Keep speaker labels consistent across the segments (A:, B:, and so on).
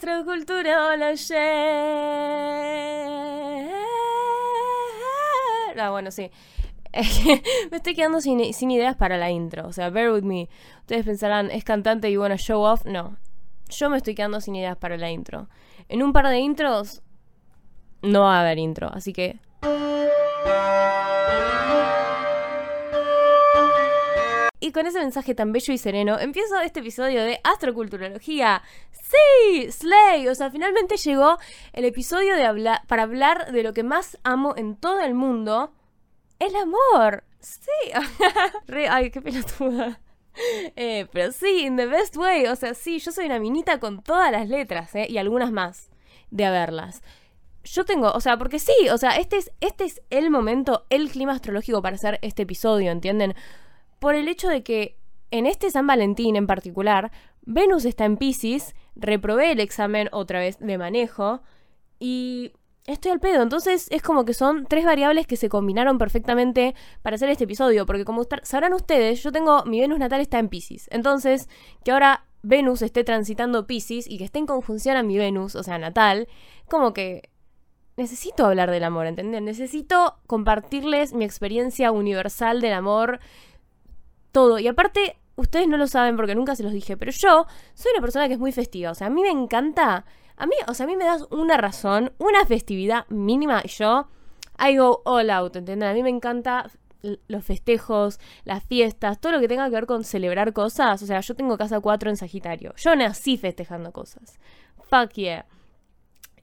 A: Astroculturology. Ah, bueno, sí. me estoy quedando sin, ideas para la intro. O sea, bear with me. Ustedes pensarán, ¿es cantante y bueno, show off? No. Yo me estoy quedando sin ideas para la intro. En un par de intros no va a haber intro. Así que Y con ese mensaje tan bello y sereno, empiezo este episodio de Astroculturología. ¡Sí! ¡Slay! O sea, finalmente llegó el episodio de hablar, para hablar de lo que más amo en todo el mundo: el amor. ¡Sí! ay, qué pelotuda. Eh, pero sí, in the best way. O sea, sí, yo soy una minita con todas las letras, ¿eh? Y algunas más de haberlas. Yo tengo, o sea, porque sí, o sea, este es, este es el momento, el clima astrológico para hacer este episodio, ¿entienden? Por el hecho de que en este San Valentín en particular, Venus está en Pisces, reprobé el examen otra vez de manejo y estoy al pedo. Entonces es como que son tres variables que se combinaron perfectamente para hacer este episodio, porque como sabrán ustedes, yo tengo mi Venus natal está en Pisces. Entonces, que ahora Venus esté transitando Pisces y que esté en conjunción a mi Venus, o sea, natal, como que necesito hablar del amor, ¿entendés? Necesito compartirles mi experiencia universal del amor todo. Y aparte, ustedes no lo saben porque nunca se los dije, pero yo soy una persona que es muy festiva. O sea, a mí me encanta. A mí, o sea, a mí me das una razón, una festividad mínima y yo I go all out, ¿entienden? A mí me encanta los festejos, las fiestas, todo lo que tenga que ver con celebrar cosas. O sea, yo tengo casa 4 en Sagitario. Yo nací festejando cosas. Fuck yeah.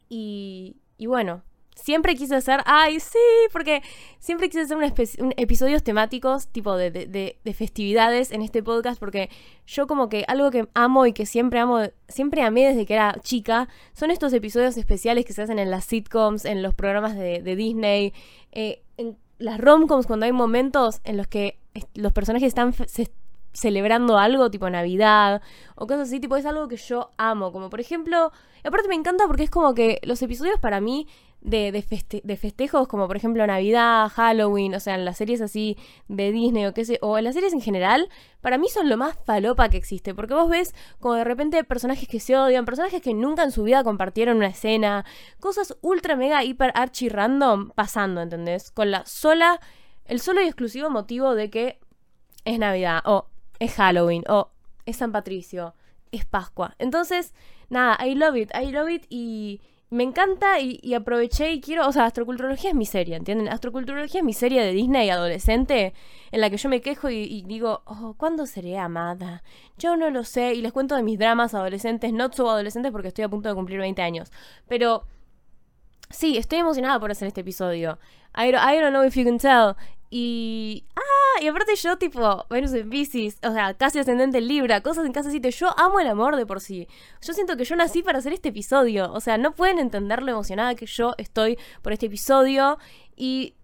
A: Y, y bueno, siempre quise hacer, ay, sí, porque siempre quise hacer un, episodios temáticos, tipo de, de, festividades en este podcast, porque yo como que algo que amo y que siempre amo, siempre amé desde que era chica, son estos episodios especiales que se hacen en las sitcoms, en los programas de, Disney, eh, en las romcoms cuando hay momentos en los que los personajes están celebrando algo tipo Navidad o cosas así, tipo es algo que yo amo, como por ejemplo, aparte me encanta porque es como que los episodios para mí de, de, festejos como por ejemplo Navidad, Halloween, o sea, en las series así de Disney o qué sé, o en las series en general, para mí son lo más falopa que existe, porque vos ves como de repente personajes que se odian, personajes que nunca en su vida compartieron una escena, cosas ultra mega hiper archi random pasando, ¿entendés? Con la sola, el solo y exclusivo motivo de que es Navidad, o es Halloween, o es San Patricio, es Pascua. Entonces, nada, I love it, I love it y me encanta y, aproveché y quiero, o sea, Astroculturología es mi serie, ¿entienden? Astroculturología es mi serie de Disney adolescente en la que yo me quejo y, digo, oh, ¿cuándo seré amada? Yo no lo sé y les cuento de mis dramas adolescentes, no so adolescentes porque estoy a punto de cumplir 20 años, pero sí, estoy emocionada por hacer este episodio. I don't, I don't know if you can tell. Y. ¡Ah! Y aparte yo, tipo, Venus en Pisces, o sea, casi ascendente en Libra, cosas en casa 7. Yo amo el amor de por sí. Yo siento que yo nací para hacer este episodio. O sea, no pueden entender lo emocionada que yo estoy por este episodio. Y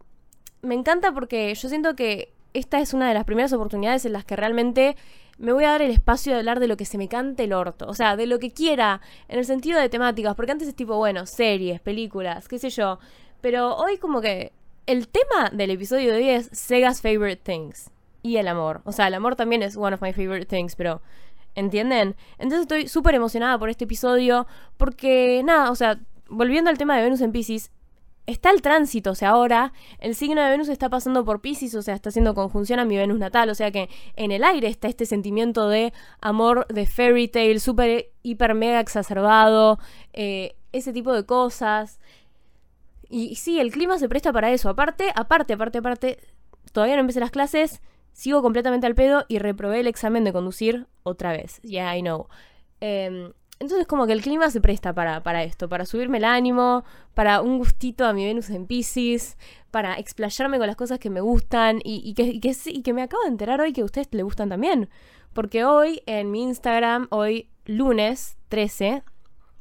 A: me encanta porque yo siento que esta es una de las primeras oportunidades en las que realmente me voy a dar el espacio de hablar de lo que se me cante el orto. O sea, de lo que quiera, en el sentido de temáticas. Porque antes es tipo, bueno, series, películas, qué sé yo. Pero hoy como que el tema del episodio de hoy es Sega's Favorite Things y el amor. O sea, el amor también es one of my favorite things, pero ¿entienden? Entonces estoy súper emocionada por este episodio porque, nada, o sea, volviendo al tema de Venus en Pisces, está el tránsito, o sea, ahora el signo de Venus está pasando por Pisces, o sea, está haciendo conjunción a mi Venus natal, o sea que en el aire está este sentimiento de amor, de fairy tale, súper, hiper, mega exacerbado, eh, ese tipo de cosas. Y, sí, el clima se presta para eso. Aparte, aparte, aparte, aparte, todavía no empecé las clases, sigo completamente al pedo y reprobé el examen de conducir otra vez. Yeah, I know. Em, entonces como que el clima se presta para, para, esto, para subirme el ánimo, para un gustito a mi Venus en Pisces, para explayarme con las cosas que me gustan y, que, y, que, y que me acabo de enterar hoy que a ustedes le gustan también. Porque hoy en mi Instagram, hoy lunes 13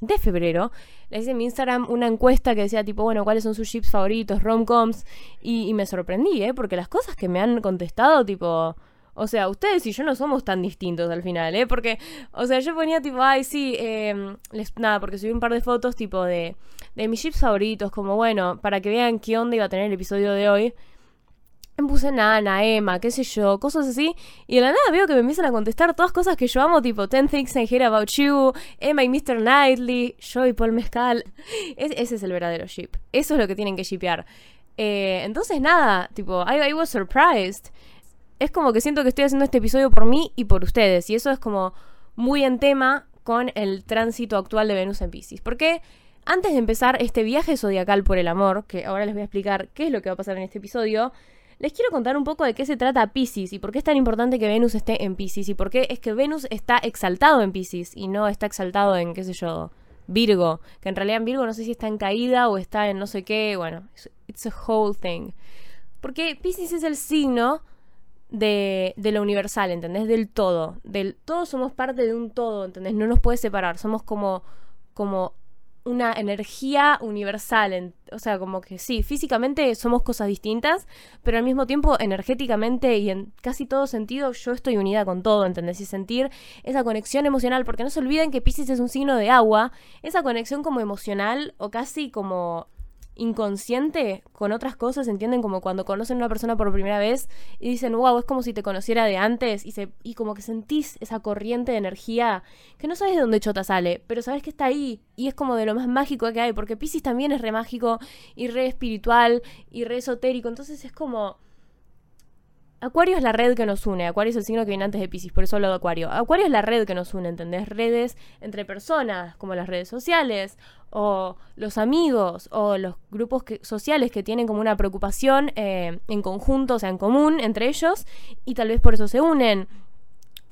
A: de febrero, le hice en mi Instagram una encuesta que decía tipo, bueno, ¿cuáles son sus chips favoritos, romcoms? Y, y me sorprendí, ¿eh? Porque las cosas que me han contestado, tipo... O sea, ustedes y yo no somos tan distintos al final, ¿eh? Porque, o sea, yo ponía tipo, ay, sí, eh, les, nada, porque subí un par de fotos tipo de, de mis chips favoritos, como bueno, para que vean qué onda iba a tener el episodio de hoy. Me puse Nana, Emma, qué sé yo, cosas así. Y de la nada veo que me empiezan a contestar todas cosas que yo amo, tipo Ten Things I Hear About You, Emma y Mr. Knightley, yo y Paul Mezcal. ese es el verdadero ship. Eso es lo que tienen que shipear. Eh, entonces nada, tipo, I, I was surprised. Es como que siento que estoy haciendo este episodio por mí y por ustedes. Y eso es como muy en tema con el tránsito actual de Venus en Pisces. Porque antes de empezar este viaje zodiacal por el amor, que ahora les voy a explicar qué es lo que va a pasar en este episodio, les quiero contar un poco de qué se trata Pisces y por qué es tan importante que Venus esté en Pisces y por qué es que Venus está exaltado en Pisces y no está exaltado en, qué sé yo, Virgo, que en realidad en Virgo no sé si está en caída o está en no sé qué, bueno, it's a whole thing. Porque Pisces es el signo de, de, lo universal, ¿entendés? Del todo. Del, todos somos parte de un todo, ¿entendés? No nos puede separar. Somos como, como una energía universal. o sea, como que sí, físicamente somos cosas distintas, pero al mismo tiempo energéticamente y en casi todo sentido yo estoy unida con todo, ¿entendés? Y sentir esa conexión emocional, porque no se olviden que Pisces es un signo de agua, esa conexión como emocional o casi como inconsciente con otras cosas, ¿entienden? Como cuando conocen a una persona por primera vez y dicen, wow, es como si te conociera de antes y, se, y como que sentís esa corriente de energía que no sabes de dónde chota sale, pero sabes que está ahí y es como de lo más mágico que hay, porque Pisces también es re mágico y re espiritual y re esotérico, entonces es como Acuario es la red que nos une. Acuario es el signo que viene antes de Pisces, por eso hablo de Acuario. Acuario es la red que nos une, ¿entendés? Redes entre personas, como las redes sociales, o los amigos, o los grupos sociales que tienen como una preocupación eh, en conjunto, o sea, en común entre ellos, y tal vez por eso se unen.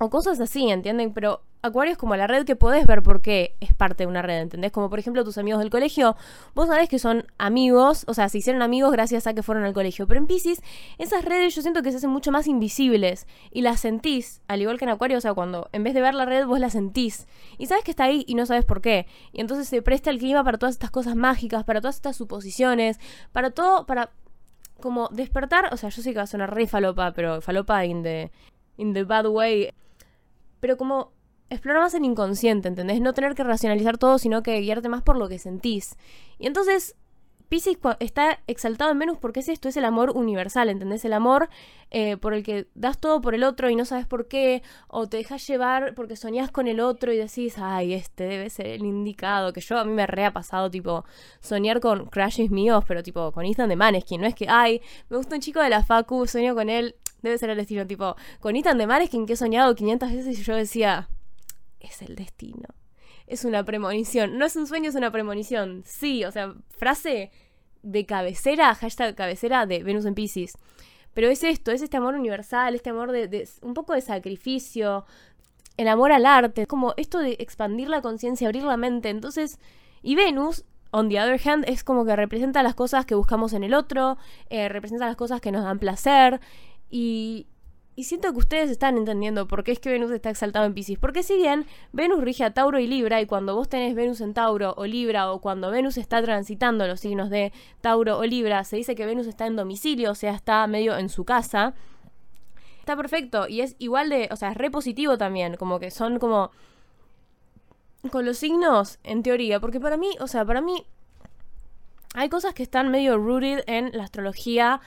A: O cosas así, ¿entienden? Pero Acuario es como la red que podés ver por qué es parte de una red, ¿entendés? Como por ejemplo tus amigos del colegio, vos sabés que son amigos, o sea, se hicieron amigos gracias a que fueron al colegio. Pero en Pisces, esas redes yo siento que se hacen mucho más invisibles y las sentís, al igual que en Acuario, o sea, cuando en vez de ver la red vos la sentís y sabes que está ahí y no sabes por qué. Y entonces se presta el clima para todas estas cosas mágicas, para todas estas suposiciones, para todo, para como despertar, o sea, yo sé que va a sonar re falopa, pero falopa in the, in the bad way. Pero como explorar más el inconsciente, ¿entendés? No tener que racionalizar todo, sino que guiarte más por lo que sentís. Y entonces, Pisces está exaltado en Venus porque es esto, es el amor universal, ¿entendés? El amor eh, por el que das todo por el otro y no sabes por qué, o te dejas llevar porque soñás con el otro y decís, ay, este debe ser el indicado, que yo a mí me re ha pasado, tipo, soñar con crashes míos, pero tipo, con Ethan de Maneskin, no es que, ay, me gusta un chico de la Facu, sueño con él, debe ser el destino, tipo, con Ethan de Maneskin que he soñado 500 veces y yo decía, es el destino. Es una premonición. No es un sueño, es una premonición. Sí, o sea, frase de cabecera, hashtag cabecera de Venus en Pisces. Pero es esto, es este amor universal, este amor de, un poco de sacrificio, el amor al arte, como esto de expandir la conciencia, abrir la mente. Entonces, y Venus, on the other hand, es como que representa las cosas que buscamos en el otro, eh, representa las cosas que nos dan placer. Y, y siento que ustedes están entendiendo por qué es que Venus está exaltado en Pisces. Porque si bien Venus rige a Tauro y Libra, y cuando vos tenés Venus en Tauro o Libra, o cuando Venus está transitando los signos de Tauro o Libra, se dice que Venus está en domicilio, o sea, está medio en su casa. Está perfecto. Y es igual de. O sea, es re positivo también. Como que son como. Con los signos, en teoría. Porque para mí, o sea, para mí. Hay cosas que están medio rooted en la astrología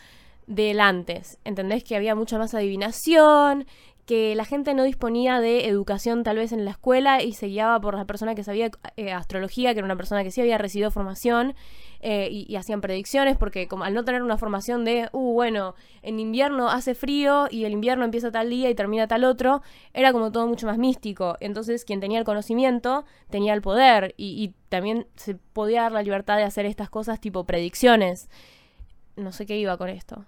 A: del antes. ¿Entendés? Que había mucha más adivinación, que la gente no disponía de educación tal vez en la escuela y se guiaba por la persona que sabía eh, astrología, que era una persona que sí había recibido formación eh, y, hacían predicciones, porque como al no tener una formación de, uh, bueno, en invierno hace frío y el invierno empieza tal día y termina tal otro, era como todo mucho más místico. Entonces quien tenía el conocimiento tenía el poder y, y también se podía dar la libertad de hacer estas cosas tipo predicciones. No sé qué iba con esto.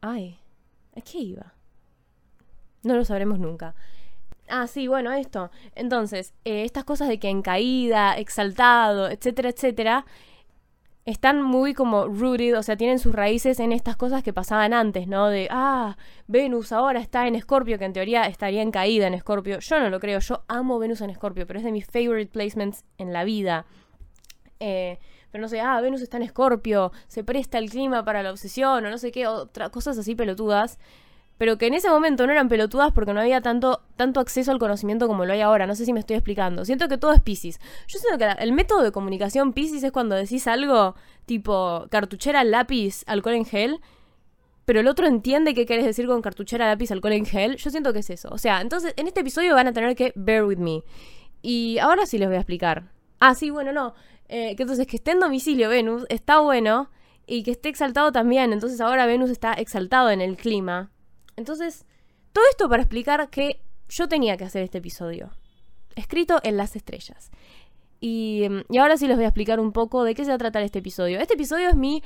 A: Ay, ¿a qué iba? No lo sabremos nunca. Ah, sí, bueno, esto. Entonces, eh, estas cosas de que en caída, exaltado, etcétera, etcétera, están muy como rooted, o sea, tienen sus raíces en estas cosas que pasaban antes, ¿no? De, ah, Venus ahora está en Escorpio, que en teoría estaría en caída en Escorpio. Yo no lo creo, yo amo Venus en Escorpio, pero es de mis favorite placements en la vida. Eh, pero no sé, ah, Venus está en Escorpio, se presta el clima para la obsesión o no sé qué, otras cosas así pelotudas. Pero que en ese momento no eran pelotudas porque no había tanto, tanto acceso al conocimiento como lo hay ahora. No sé si me estoy explicando. Siento que todo es Pisces. Yo siento que el método de comunicación Pisces es cuando decís algo tipo cartuchera, lápiz, alcohol en gel pero el otro entiende qué querés decir con cartuchera, lápiz, alcohol en gel. Yo siento que es eso. O sea, entonces en este episodio van a tener que bear with me. Y ahora sí les voy a explicar. Ah, sí, bueno, no. Eh, que entonces que esté en domicilio Venus está bueno y que esté exaltado también. Entonces ahora Venus está exaltado en el clima. Entonces, todo esto para explicar que yo tenía que hacer este episodio. Escrito en las estrellas. Y, y ahora sí les voy a explicar un poco de qué se va a tratar este episodio. Este episodio es mi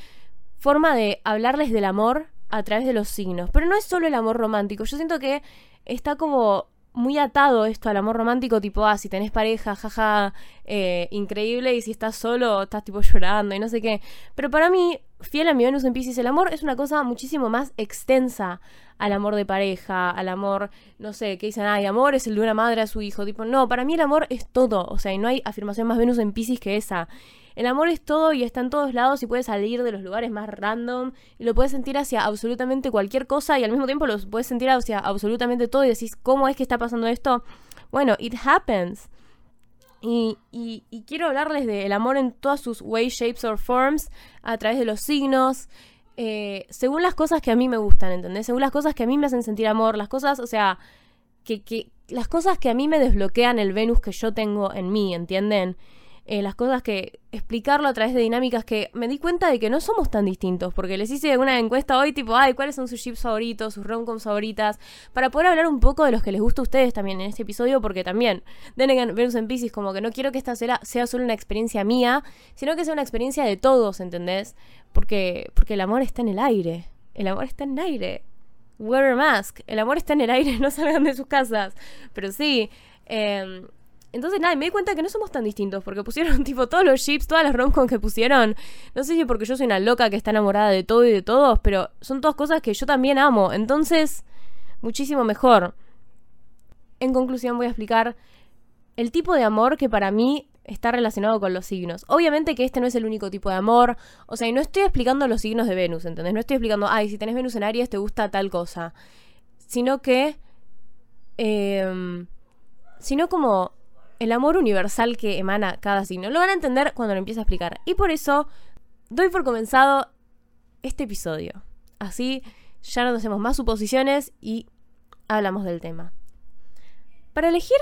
A: forma de hablarles del amor a través de los signos. Pero no es solo el amor romántico. Yo siento que está como muy atado esto al amor romántico, tipo, ah, si tenés pareja, jaja, eh, increíble, y si estás solo, estás tipo llorando y no sé qué. Pero para mí, fiel a mi Venus en Pisces, el amor es una cosa muchísimo más extensa al amor de pareja, al amor, no sé, que dicen, ay, amor es el de una madre a su hijo. Tipo, no, para mí el amor es todo. O sea, y no hay afirmación más Venus en Pisces que esa. El amor es todo y está en todos lados y puede salir de los lugares más random y lo puedes sentir hacia absolutamente cualquier cosa y al mismo tiempo lo puedes sentir hacia absolutamente todo y decís, ¿cómo es que está pasando esto? Bueno, it happens. Y, quiero hablarles del amor en todas sus ways, shapes or forms, a través de los signos, eh, según las cosas que a mí me gustan, ¿entendés? Según las cosas que a mí me hacen sentir amor, las cosas, o sea, que, que las cosas que a mí me desbloquean el Venus que yo tengo en mí, ¿entienden? Eh, las cosas que explicarlo a través de dinámicas que me di cuenta de que no somos tan distintos, porque les hice una encuesta hoy tipo, ay, ¿cuáles son sus chips favoritos, sus romcoms favoritas? Para poder hablar un poco de los que les gusta a ustedes también en este episodio, porque también, Denegan Venus en Pisces, como que no quiero que esta sea, sea solo una experiencia mía, sino que sea una experiencia de todos, ¿entendés? Porque, porque el amor está en el aire, el amor está en el aire. Wear a mask, el amor está en el aire, no salgan de sus casas, pero sí. Eh, entonces, nada, me di cuenta que no somos tan distintos, porque pusieron, tipo, todos los chips, todas las romcoms que pusieron. No sé si porque yo soy una loca que está enamorada de todo y de todos, pero son todas cosas que yo también amo. Entonces, muchísimo mejor. En conclusión, voy a explicar el tipo de amor que para mí está relacionado con los signos. Obviamente que este no es el único tipo de amor. O sea, y no estoy explicando los signos de Venus, ¿entendés? No estoy explicando, ay, si tenés Venus en Aries te gusta tal cosa. Sino que... Eh, sino como el amor universal que emana cada signo. Lo van a entender cuando lo empiece a explicar. Y por eso doy por comenzado este episodio. Así ya no hacemos más suposiciones y hablamos del tema. Para elegir,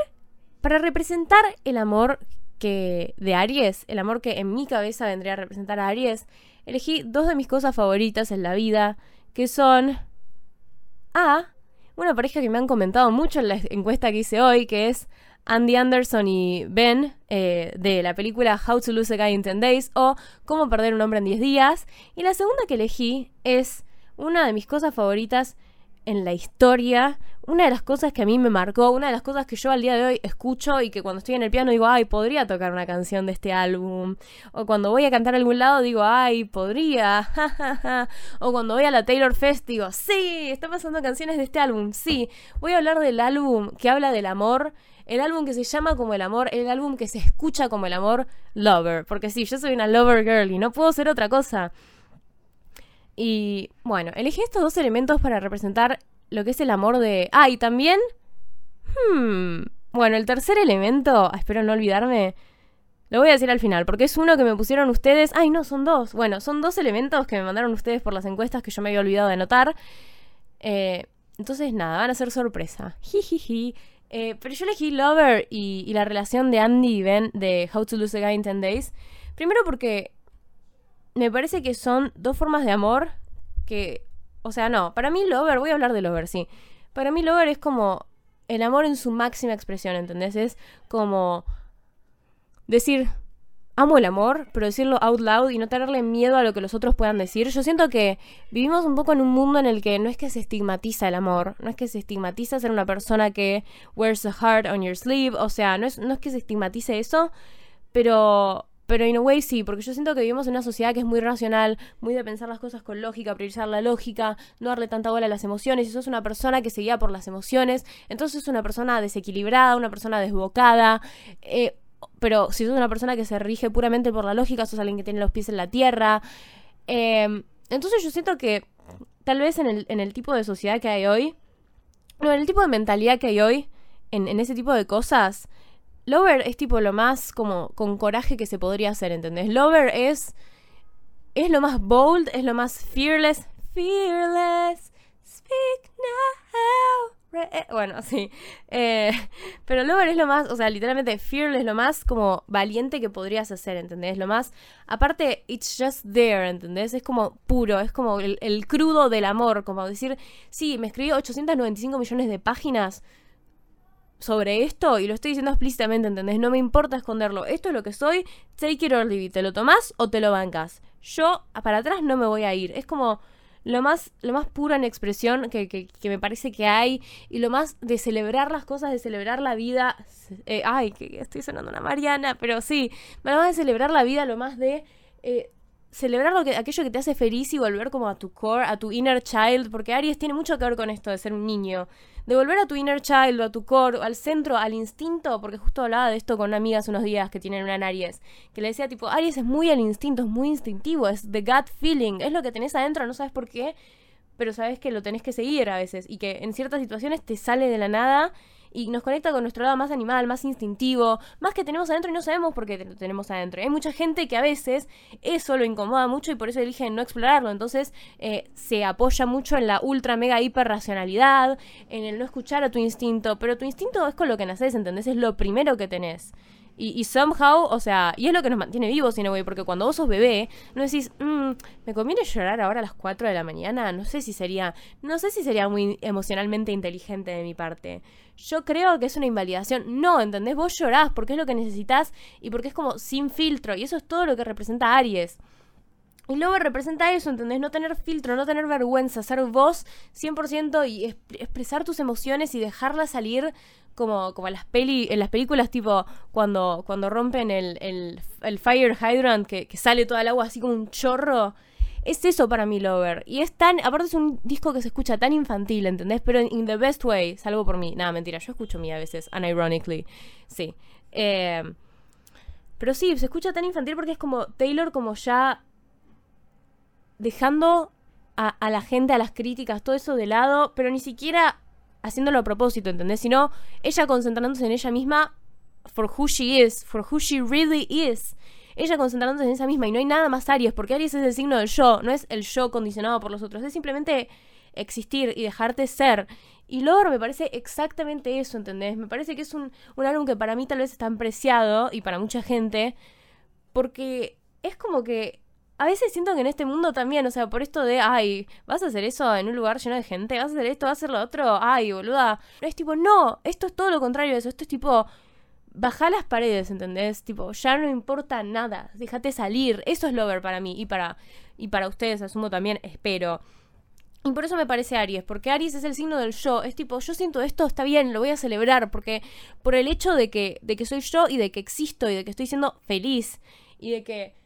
A: para representar el amor que de Aries, el amor que en mi cabeza vendría a representar a Aries, elegí dos de mis cosas favoritas en la vida, que son A, una pareja que me han comentado mucho en la encuesta que hice hoy, que es Andy Anderson y Ben eh, de la película How to Lose a Guy in 10 Days o Cómo perder un hombre en 10 días. Y la segunda que elegí es una de mis cosas favoritas en la historia, una de las cosas que a mí me marcó, una de las cosas que yo al día de hoy escucho y que cuando estoy en el piano digo, ay, podría tocar una canción de este álbum. O cuando voy a cantar a algún lado digo, ay, podría. o cuando voy a la Taylor Fest digo, sí, está pasando canciones de este álbum, sí. Voy a hablar del álbum que habla del amor el álbum que se llama como el amor, el álbum que se escucha como el amor, Lover. Porque sí, yo soy una Lover Girl y no puedo ser otra cosa. Y bueno, elegí estos dos elementos para representar lo que es el amor de... Ah, y también... Hmm, bueno, el tercer elemento, ah, espero no olvidarme, lo voy a decir al final, porque es uno que me pusieron ustedes. Ay, no, son dos. Bueno, son dos elementos que me mandaron ustedes por las encuestas que yo me había olvidado de anotar. Eh, entonces, nada, van a ser sorpresa. Jijiji. Eh, pero yo elegí Lover y, la relación de Andy y Ben de How to Lose a Guy in 10 Days. Primero porque me parece que son dos formas de amor que... O sea, no, para mí Lover, voy a hablar de Lover, sí. Para mí Lover es como el amor en su máxima expresión, ¿entendés? Es como decir, amo el amor, pero decirlo out loud y no tenerle miedo a lo que los otros puedan decir. Yo siento que vivimos un poco en un mundo en el que no es que se estigmatiza el amor, no es que se estigmatiza ser una persona que wears a heart on your sleeve, o sea, no es, no es que se estigmatice eso, pero... Pero in a way sí, porque yo siento que vivimos en una sociedad que es muy racional, muy de pensar las cosas con lógica, priorizar la lógica, no darle tanta bola a las emociones. Y sos una persona que se guía por las emociones, entonces es una persona desequilibrada, una persona desbocada. Eh, pero si sos una persona que se rige puramente por la lógica, sos alguien que tiene los pies en la tierra. Em, entonces yo siento que tal vez en el, en el, tipo de sociedad que hay hoy, no, en el tipo de mentalidad que hay hoy, en, en ese tipo de cosas, Lover es tipo lo más como con coraje que se podría hacer, ¿entendés? Lover es es lo más bold, es lo más fearless, fearless, speak now. Eh, bueno, sí. Eh, pero Lover es lo más, o sea, literalmente Fearless es lo más como valiente que podrías hacer, ¿entendés? Lo más, aparte, it's just there, ¿entendés? Es como puro, es como el, el crudo del amor, como decir, sí, me escribí 895 millones de páginas sobre esto y lo estoy diciendo explícitamente, ¿entendés? No me importa esconderlo. Esto es lo que soy, take it or leave it. ¿Te lo tomás o te lo bancas? Yo para atrás no me voy a ir. Es como lo más, lo más puro en expresión que, que, me parece que hay y lo más de celebrar las cosas, de celebrar la vida. Eh, ay, que estoy sonando una Mariana, pero sí, lo más de celebrar la vida, lo más de eh, celebrar lo que, aquello que te hace feliz y volver como a tu core, a tu inner child, porque Aries tiene mucho que ver con esto de ser un niño. De volver a tu inner child, a tu core, al centro, al instinto, porque justo hablaba de esto con una amiga hace unos días que tienen una en Aries, que le decía tipo, Aries es muy al instinto, es muy instintivo, es the gut feeling, es lo que tenés adentro, no sabes por qué, pero sabes que lo tenés que seguir a veces y que en ciertas situaciones te sale de la nada y nos conecta con nuestro lado más animal, más instintivo, más que tenemos adentro y no sabemos por qué lo tenemos adentro. Hay mucha gente que a veces eso lo incomoda mucho y por eso eligen no explorarlo. Entonces eh, se apoya mucho en la ultra mega hiper racionalidad, en el no escuchar a tu instinto, pero tu instinto es con lo que naces, ¿entendés? Es lo primero que tenés. Y, somehow, o sea, y es lo que nos mantiene vivos, güey, porque cuando vos sos bebé, no decís, mm, ¿me conviene llorar ahora a las 4 de la mañana? No sé si sería, no sé si sería muy emocionalmente inteligente de mi parte. Yo creo que es una invalidación. No, ¿entendés? Vos llorás porque es lo que necesitas y porque es como sin filtro. Y eso es todo lo que representa Aries. Y luego representa eso, ¿entendés? No tener filtro, no tener vergüenza, ser vos 100% y expresar tus emociones y dejarlas salir como, como en, las peli, en las películas tipo cuando, cuando rompen el, el, fire hydrant que, que, sale toda el agua así como un chorro. Es eso para mí, Lover. Y es tan. Aparte, es un disco que se escucha tan infantil, ¿entendés? Pero in the best way, salvo por mí. Nada, mentira, yo escucho mí a veces, unironically. Sí. Eh, pero sí, se escucha tan infantil porque es como Taylor, como ya. Dejando a, la gente, a las críticas, todo eso de lado, pero ni siquiera haciéndolo a propósito, ¿entendés? Sino ella concentrándose en ella misma for who she is, for who she really is. Ella concentrándose en esa misma y no hay nada más Aries, porque Aries es el signo del yo, no es el yo condicionado por los otros, es simplemente existir y dejarte ser. Y Lore me parece exactamente eso, ¿entendés? Me parece que es un, álbum que para mí tal vez está preciado y para mucha gente, porque es como que a veces siento que en este mundo también, o sea, por esto de, ay, ¿vas a hacer eso en un lugar lleno de gente? ¿Vas a hacer esto? ¿Vas a hacer lo otro? Ay, boluda. Es tipo, no, esto es todo lo contrario de eso. Esto es tipo, baja las paredes, ¿entendés? Tipo, ya no importa nada. Déjate salir. Eso es Lover para mí y para, y para ustedes, asumo también, espero. Y por eso me parece Aries, porque Aries es el signo del yo. Es tipo, yo siento esto, está bien, lo voy a celebrar, porque por el hecho de que, de que soy yo y de que existo y de que estoy siendo feliz y de que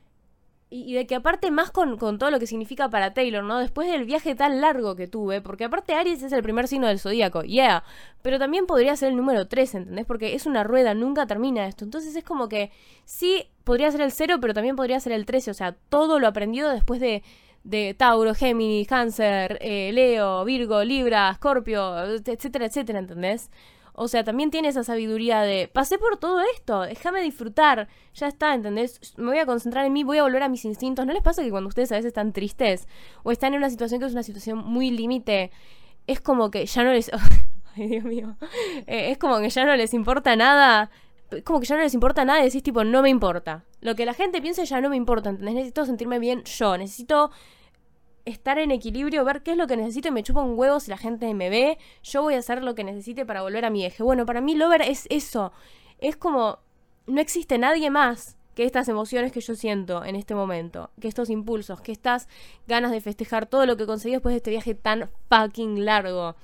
A: y, de que aparte más con, todo lo que significa para Taylor, ¿no? Después del viaje tan largo que tuve, porque aparte Aries es el primer signo del zodíaco, yeah, pero también podría ser el número 3, ¿entendés? Porque es una rueda, nunca termina esto. Entonces es como que sí, podría ser el 0, pero también podría ser el 13, o sea, todo lo aprendido después de, de Tauro, Géminis, Cáncer, eh, Leo, Virgo, Libra, Scorpio, etcétera, etcétera, ¿entendés? O sea, también tiene esa sabiduría de, pasé por todo esto, déjame disfrutar, ya está, ¿entendés? Me voy a concentrar en mí, voy a volver a mis instintos. ¿No les pasa que cuando ustedes a veces están tristes o están en una situación que es una situación muy límite, es como que ya no les... Ay, Dios mío. Eh, es como que ya no les importa nada. Como que ya no les importa nada y decís tipo, no me importa. Lo que la gente piense ya no me importa, ¿entendés? Necesito sentirme bien yo, necesito estar en equilibrio, ver qué es lo que necesito me chupa un huevo si la gente me ve, yo voy a hacer lo que necesite para volver a mi eje. Bueno, para mí Lover es eso, es como, no existe nadie más que estas emociones que yo siento en este momento, que estos impulsos, que estas ganas de festejar todo lo que conseguí después de este viaje tan fucking largo.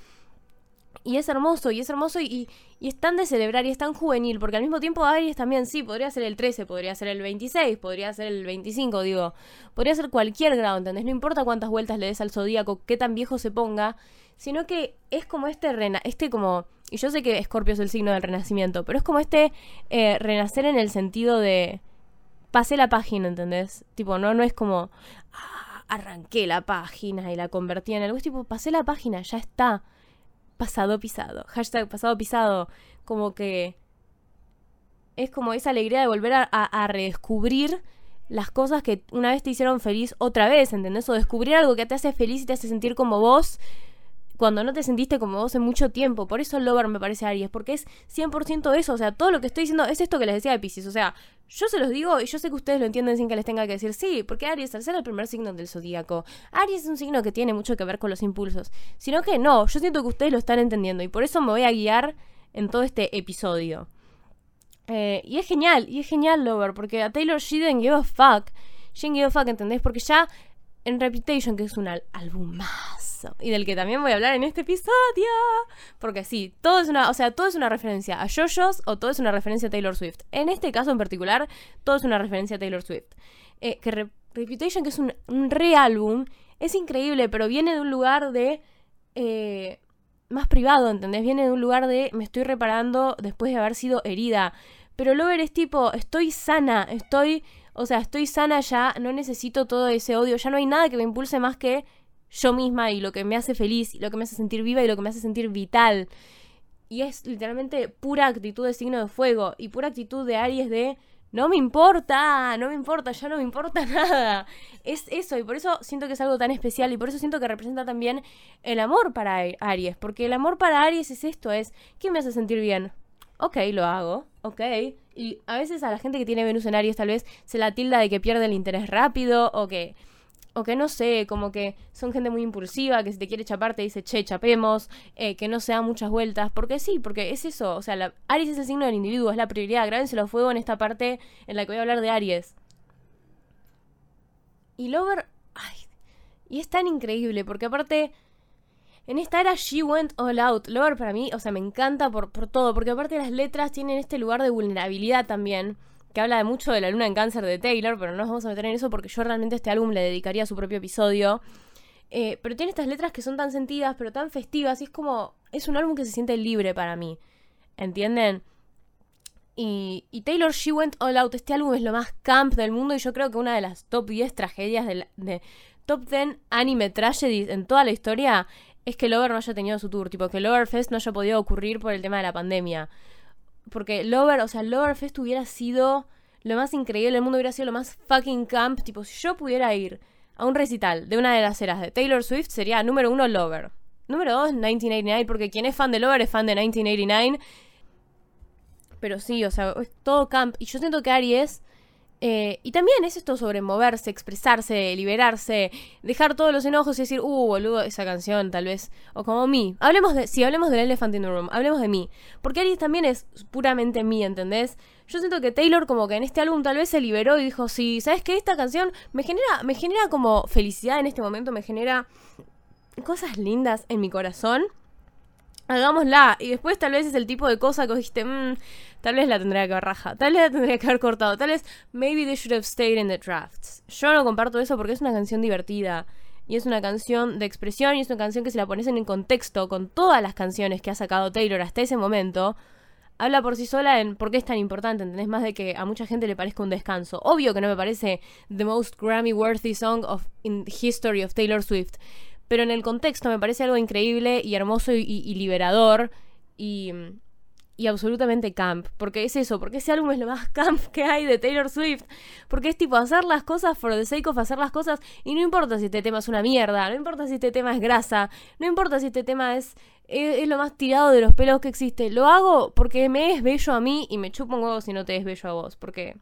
A: Y es hermoso, y es hermoso y, y, es tan de celebrar y es tan juvenil, porque al mismo tiempo Aries también, sí, podría ser el 13, podría ser el 26, podría ser el 25, digo, podría ser cualquier grado, ¿entendés? No importa cuántas vueltas le des al zodíaco, qué tan viejo se ponga, sino que es como este, rena este como, y yo sé que Escorpio es el signo del renacimiento, pero es como este eh, renacer en el sentido de, pasé la página, ¿entendés? Tipo, no, no es como, ah, arranqué la página y la convertí en algo, es tipo, pasé la página, ya está pasado pisado. Hashtag pasado pisado. Como que es como esa alegría de volver a, redescubrir las cosas que una vez te hicieron feliz otra vez, ¿entendés? O descubrir algo que te hace feliz y te hace sentir como vos cuando no te sentiste como vos en mucho tiempo. Por eso Lover me parece Aries, porque es 100% eso. O sea, todo lo que estoy diciendo es esto que les decía de Pisces. O sea, yo se los digo y yo sé que ustedes lo entienden sin que les tenga que decir sí, porque Aries, al ser el primer signo del zodíaco, Aries es un signo que tiene mucho que ver con los impulsos. Sino que no, yo siento que ustedes lo están entendiendo y por eso me voy a guiar en todo este episodio. Eh, y es genial, y es genial, Lover, porque a Taylor she didn't give a fuck. She didn't give a fuck, ¿entendés? Porque ya en Reputation, que es un álbum más y del que también voy a hablar en este episodio. Porque sí, todo es una, o sea, todo es una referencia a JoJo's o todo es una referencia a Taylor Swift. En este caso en particular, todo es una referencia a Taylor Swift. Eh, que Reputation, que es un, un re-álbum, es increíble, pero viene de un lugar de... Eh, más privado, ¿entendés? Viene de un lugar de me estoy reparando después de haber sido herida. Pero Lover es tipo, estoy sana, estoy, o sea, estoy sana ya, no necesito todo ese odio, ya no hay nada que me impulse más que yo misma y lo que me hace feliz y lo que me hace sentir viva y lo que me hace sentir vital. Y es literalmente pura actitud de signo de fuego y pura actitud de Aries de no me importa, no me importa, ya no me importa nada. Es eso y por eso siento que es algo tan especial y por eso siento que representa también el amor para Aries, porque el amor para Aries es esto, es ¿qué me hace sentir bien? Ok, lo hago, ok. Y a veces a la gente que tiene Venus en Aries tal vez se la tilda de que pierde el interés rápido o que o que no sé, como que son gente muy impulsiva, que si te quiere chapar te dice, che, chapemos, eh, que no se da muchas vueltas, porque sí, porque es eso, o sea, la, Aries es el signo del individuo, es la prioridad, grábenselo a fuego en esta parte en la que voy a hablar de Aries. Y Lover, ay, y es tan increíble, porque aparte, en esta era She Went All Out, Lover para mí, o sea, me encanta por, por todo, porque aparte las letras tienen este lugar de vulnerabilidad también que habla de mucho de la luna en cáncer de Taylor, pero no nos vamos a meter en eso porque yo realmente este álbum le dedicaría su propio episodio. Eh, pero tiene estas letras que son tan sentidas, pero tan festivas, y es como, es un álbum que se siente libre para mí, ¿entienden? Y, Taylor She Went All Out, este álbum es lo más camp del mundo y yo creo que una de las top 10 tragedias de, de top 10 anime tragedies en toda la historia es que Lover no haya tenido su tour, tipo que Lover Fest no haya podido ocurrir por el tema de la pandemia. Porque Lover, o sea, Loverfest hubiera sido lo más increíble del mundo, hubiera sido lo más fucking camp. Tipo, si yo pudiera ir a un recital de una de las eras de Taylor Swift, sería número uno Lover. Número dos, 1989, porque quien es fan de Lover es fan de 1989. Pero sí, o sea, es todo camp. Y yo siento que Aries eh, y también es esto sobre moverse, expresarse, liberarse, dejar todos los enojos y decir, uh, boludo, esa canción tal vez, o como mí. Hablemos de, si hablemos del Elephant in the Room, hablemos de mí. Porque Aries también es puramente mí, ¿entendés? Yo siento que Taylor como que en este álbum tal vez se liberó y dijo, sí, ¿sabes qué? Esta canción me genera, me genera como felicidad en este momento, me genera cosas lindas en mi corazón hagámosla. Y después tal vez es el tipo de cosa que dijiste, mmm, tal vez la tendría que haber raja, tal vez la tendría que haber cortado, tal vez maybe they should have stayed in the drafts. Yo no comparto eso porque es una canción divertida. Y es una canción de expresión y es una canción que si la pones en contexto con todas las canciones que ha sacado Taylor hasta ese momento, habla por sí sola en por qué es tan importante, ¿entendés? Más de que a mucha gente le parezca un descanso. Obvio que no me parece the most Grammy worthy song of in history of Taylor Swift pero en el contexto me parece algo increíble y hermoso y, liberador y, y, absolutamente camp, porque es eso, porque ese álbum es lo más camp que hay de Taylor Swift, porque es tipo hacer las cosas for the sake of hacer las cosas y no importa si este tema es una mierda, no importa si este tema es grasa, no importa si este tema es, es, lo más tirado de los pelos que existe, lo hago porque me es bello a mí y me chupo un huevo si no te es bello a vos, porque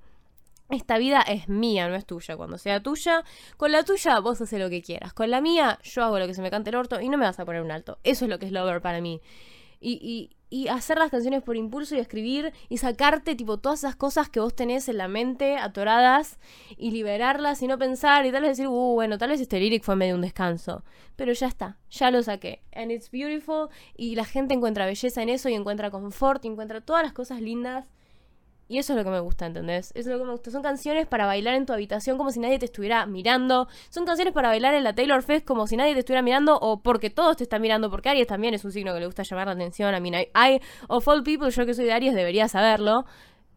A: esta vida es mía, no es tuya. Cuando sea tuya, con la tuya vos haces lo que quieras. Con la mía, yo hago lo que se me cante el orto y no me vas a poner un alto. Eso es lo que es Lover para mí. Y, y, hacer las canciones por impulso y escribir y sacarte tipo todas esas cosas que vos tenés en la mente atoradas y liberarlas y no pensar y tal vez decir, uh, bueno, tal vez este lyric fue medio un descanso. Pero ya está, ya lo saqué. And it's beautiful y la gente encuentra belleza en eso y encuentra confort y encuentra todas las cosas lindas y eso es lo que me gusta, ¿entendés? Eso es lo que me gusta. Son canciones para bailar en tu habitación como si nadie te estuviera mirando. Son canciones para bailar en la Taylor Fest como si nadie te estuviera mirando o porque todos te están mirando. Porque Aries también es un signo que le gusta llamar la atención. A mí, I, of all people, yo que soy de Aries debería saberlo.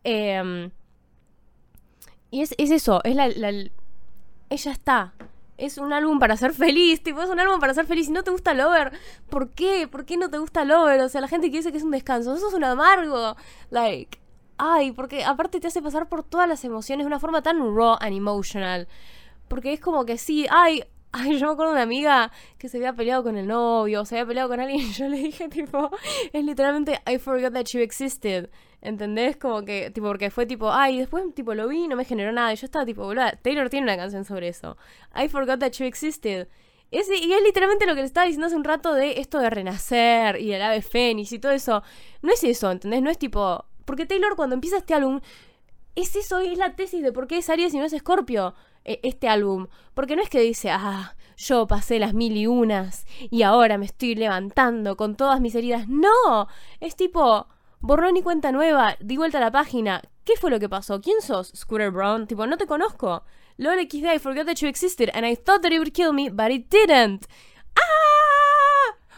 A: Em, y es, eso, es la, la... Ella está es un álbum para ser feliz, tipo, es un álbum para ser feliz. Si no te gusta Lover, ¿por qué? ¿Por qué no te gusta Lover? O sea, la gente que dice que es un descanso, eso es un amargo. Like, ay, porque aparte te hace pasar por todas las emociones de una forma tan raw and emotional. Porque es como que sí, ay, Ay, yo me acuerdo de una amiga que se había peleado con el novio, se había peleado con alguien y yo le dije, tipo, es literalmente I forgot that you existed. ¿Entendés? Como que, tipo, porque fue tipo, ay, después, tipo, lo vi y no me generó nada. Y yo estaba tipo, boludo, Taylor tiene una canción sobre eso. I forgot that you existed. y es literalmente lo que le estaba diciendo hace un rato de esto de renacer y el ave fénix y todo eso. No es eso, ¿entendés? No es tipo. Porque Taylor, cuando empieza este álbum, es eso, es la tesis de por qué es Aries y no es Scorpio. E, este álbum. Porque no es que dice, ah, yo pasé las mil y unas y ahora me estoy levantando con todas mis heridas. No, es tipo, borrón y cuenta nueva, di vuelta a la página. ¿Qué fue lo que pasó? ¿Quién sos, Scooter Brown? Tipo, no te conozco. LOL XD, I forgot that you existed and I thought that it would kill me, but it didn't. ¡Ah!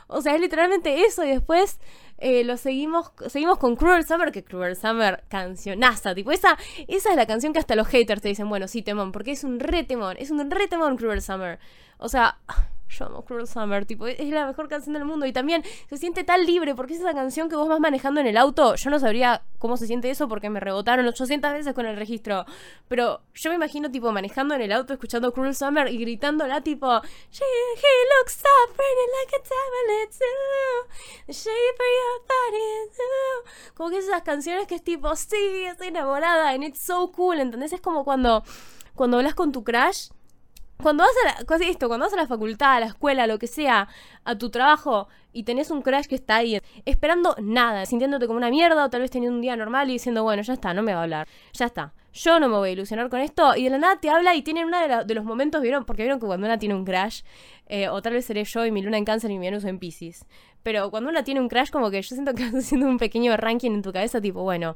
A: O sea, es literalmente eso y después eh, lo seguimos, seguimos con Cruel Summer, que Cruel Summer, cancionaza, tipo, esa, esa es la canción que hasta los haters te dicen, bueno, sí, temón, porque es un re temón, es un re temón Cruel Summer. O sea, yo amo Cruel Summer, tipo, es la mejor canción del mundo y también se siente tan libre porque es esa canción que vos vas manejando en el auto. Yo no sabría cómo se siente eso porque me rebotaron 800 veces con el registro, pero yo me imagino tipo manejando en el auto escuchando Cruel Summer y gritándola tipo She, he looks soft, like a tablet too. Shape your body too. Como que esas canciones que es tipo, sí, estoy enamorada and it's so cool, ¿entendés? Es como cuando cuando hablas con tu crush cuando vas a la, esto, cuando vas a la facultad, a la escuela, lo que sea, a tu trabajo y tenés un crash que está ahí esperando nada, sintiéndote como una mierda o tal vez teniendo un día normal y diciendo, bueno, ya está, no me va a hablar, ya está, yo no me voy a ilusionar con esto y de la nada te habla y tiene uno de, los momentos, vieron, porque vieron que cuando una tiene un crash, eh, o tal vez seré yo y mi luna en cáncer y mi Venus en Pisces, pero cuando una tiene un crash como que yo siento que estás haciendo un pequeño ranking en tu cabeza tipo, bueno,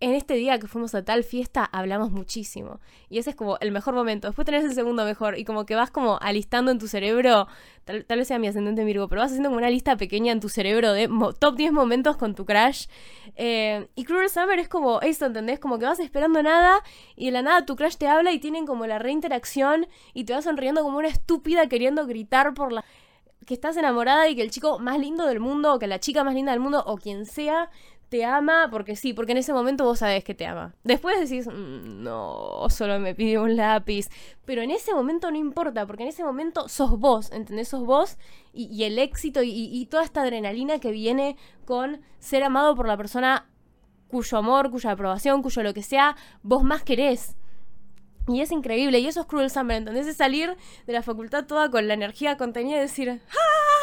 A: en este día que fuimos a tal fiesta hablamos muchísimo. Y ese es como el mejor momento. Después tenés el segundo mejor. Y como que vas como alistando en tu cerebro, tal, vez sea mi ascendente Virgo, pero vas haciendo como una lista pequeña en tu cerebro de top 10 momentos con tu crush. Eh, y Cruel Summer es como eso, ¿entendés? Como que vas esperando nada y de la nada tu crush te habla y tienen como la reinteracción y te vas sonriendo como una estúpida queriendo gritar por la que estás enamorada y que el chico más lindo del mundo o que la chica más linda del mundo o quien sea te ama porque sí, porque en ese momento vos sabés que te ama. Después decís, mm, no, solo me pide un lápiz. Pero en ese momento no importa, porque en ese momento sos vos, ¿entendés? Sos vos y, el éxito y, toda esta adrenalina que viene con ser amado por la persona cuyo amor, cuya aprobación, cuyo lo que sea, vos más querés. Y es increíble, y eso es Cruel Summer, ¿entendés? Es salir de la facultad toda con la energía contenida y decir, ¡Ah!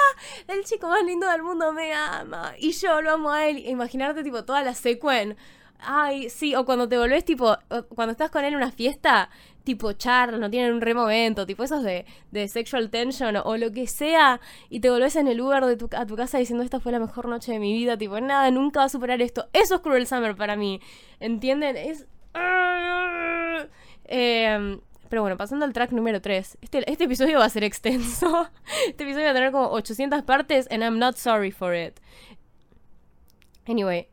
A: El chico más lindo del mundo me ama, y yo lo amo a él. E imaginarte, tipo, toda la secuen. Ay, sí, o cuando te volvés, tipo, cuando estás con él en una fiesta, tipo, charla, no tienen un re momento, tipo, esos de, de sexual tension o, lo que sea, y te volvés en el Uber de tu, a tu casa diciendo, esta fue la mejor noche de mi vida, tipo, nada, nunca va a superar esto. Eso es Cruel Summer para mí, ¿entienden? Es... Em, pero bueno, pasando al track número 3. Este, este episodio va a ser extenso. Este episodio va a tener como 800 partes and I'm not sorry for it. Anyway,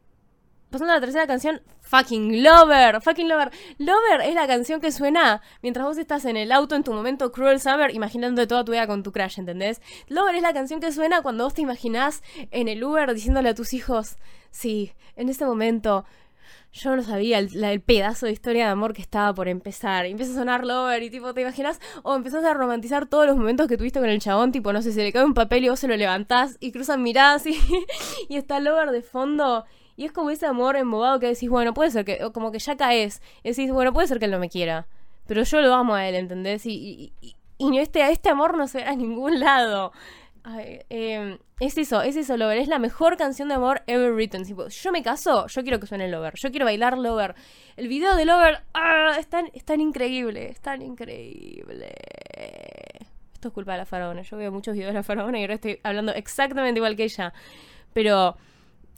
A: pasando a la tercera canción, Fucking Lover, Fucking Lover. Lover es la canción que suena mientras vos estás en el auto en tu momento Cruel Summer imaginando toda tu vida con tu crush, ¿entendés? Lover es la canción que suena cuando vos te imaginás en el Uber diciéndole a tus hijos, sí, en este momento yo no sabía el, pedazo de historia de amor que estaba por empezar. Y empieza a sonar Lover y tipo, ¿te imaginas? O empezás a romantizar todos los momentos que tuviste con el chabón, tipo, no sé, se le cae un papel y vos se lo levantás y cruzan miradas y, y está Lover de fondo. Y es como ese amor embobado que decís, bueno, puede ser que, como que ya caes. Y decís, bueno, puede ser que él no me quiera. Pero yo lo amo a él, ¿entendés? Y, y, y, y este, este amor no se ve a ningún lado. Ay, eh, es eso, es eso, Lover. Es la mejor canción de amor ever written. Si yo me caso, yo quiero que suene Lover. Yo quiero bailar Lover. El video de Lover ¡ah! es, tan, es tan increíble. Es tan increíble. Esto es culpa de la faraona. Yo veo muchos videos de la faraona y ahora estoy hablando exactamente igual que ella. Pero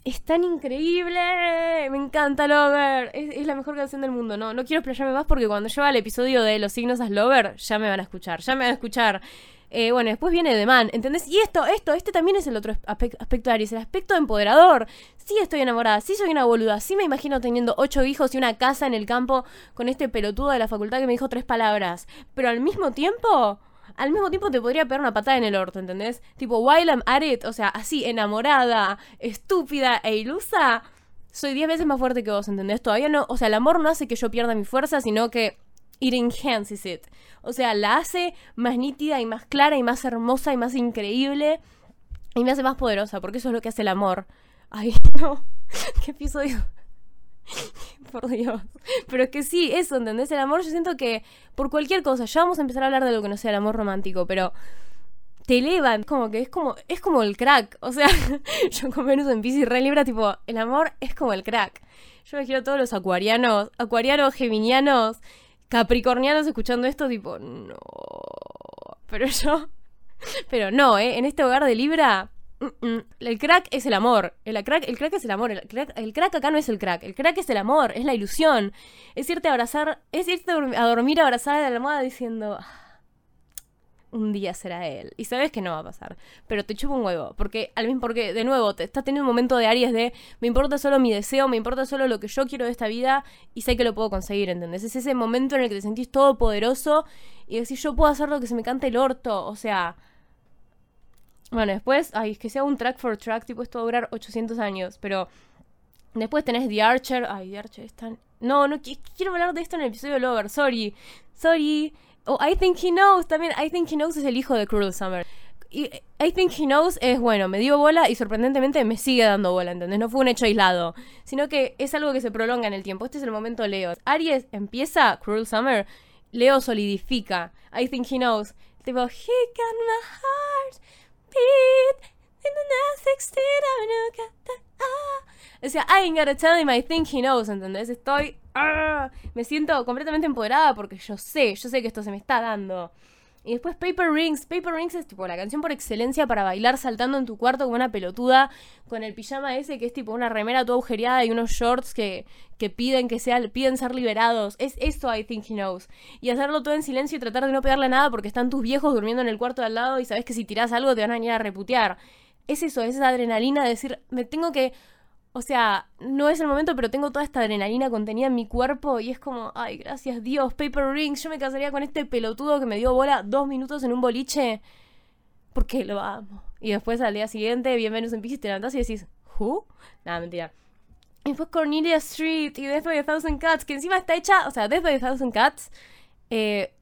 A: es tan increíble. Me encanta Lover. Es, la mejor canción del mundo. No, no quiero explayarme más porque cuando lleva el episodio de los signos as Lover, ya me van a escuchar. Ya me van a escuchar. Eh, bueno, después viene The Man, ¿entendés? Y esto, esto, este también es el otro aspecto de Aries, el aspecto empoderador. Sí estoy enamorada, sí soy una boluda, sí me imagino teniendo ocho hijos y una casa en el campo con este pelotudo de la facultad que me dijo tres palabras. Pero al mismo tiempo, al mismo tiempo te podría pegar una patada en el orto, ¿entendés? Tipo, while I'm o sea, así, enamorada, estúpida e ilusa soy 10 veces más fuerte que vos, ¿entendés? Todavía no, o sea, el amor no hace que yo pierda mi fuerza, sino que it enhances it. O sea, la hace más nítida y más clara y más hermosa y más increíble y me hace más poderosa, porque eso es lo que hace el amor. Ay, no, qué episodio. Por Dios. Pero es que sí, eso, ¿entendés? El amor, yo siento que por cualquier cosa, ya vamos a empezar a hablar de lo que no sea el amor romántico, pero te elevan, como que es como, es como el crack. O sea, yo con Venus en Pisces re libra, tipo, el amor es como el crack. Yo me quiero todos los acuarianos, acuarianos, geminianos, capricornianos escuchando esto, tipo, no. Pero yo, pero no, ¿eh? En este hogar de Libra, mm, mm, el crack es el amor. El crack, el crack es el amor. El crack, el crack acá no es el crack. El crack es el amor, es la ilusión. Es irte a abrazar, es irte a dormir abrazada de la almohada diciendo un día será él. Y sabes que no va a pasar. Pero te chupo un huevo. Porque, al mismo, porque de nuevo, te estás teniendo un momento de Aries de me importa solo mi deseo, me importa solo lo que yo quiero de esta vida y sé que lo puedo conseguir, ¿entendés? Es ese momento en el que te sentís todopoderoso y decís yo puedo hacer lo que se me cante el orto. O sea. Bueno, después, ay, es que sea un track for track, tipo, esto va a durar 800 años. Pero después tenés The Archer. Ay, The Archer están. No, no quiero hablar de esto en el episodio Lover, sorry. Sorry. Oh, I Think He Knows también. I Think He Knows es el hijo de Cruel Summer. Y I Think He Knows es bueno, me dio bola y sorprendentemente me sigue dando bola, ¿entendés? No fue un hecho aislado, sino que es algo que se prolonga en el tiempo. Este es el momento Leo. Aries empieza Cruel Summer, Leo solidifica. I Think He Knows. Beat in the 16 Avenue. Sea, I ain't gotta tell him I think he knows, ¿entendés? Estoy ¡Ah! Me siento completamente empoderada porque yo sé, yo sé que esto se me está dando. Y después Paper Rings. Paper Rings es tipo la canción por excelencia para bailar saltando en tu cuarto como una pelotuda con el pijama ese que es tipo una remera toda agujereada y unos shorts que, que piden que sea, piden ser liberados. Es eso I think he knows. Y hacerlo todo en silencio y tratar de no pegarle nada porque están tus viejos durmiendo en el cuarto de al lado y sabes que si tiras algo te van a venir a reputear. Es eso, es esa adrenalina de decir, me tengo que o sea, no es el momento, pero tengo toda esta adrenalina contenida en mi cuerpo y es como, ay, gracias Dios, Paper Rings, yo me casaría con este pelotudo que me dio bola dos minutos en un boliche porque lo amo. Y después al día siguiente, bienvenidos en Pisces, te levantás y decís, ¿who? Nada, mentira. Y después Cornelia Street y Death by a Thousand Cats, que encima está hecha, o sea, Death by a Thousand Cats eh,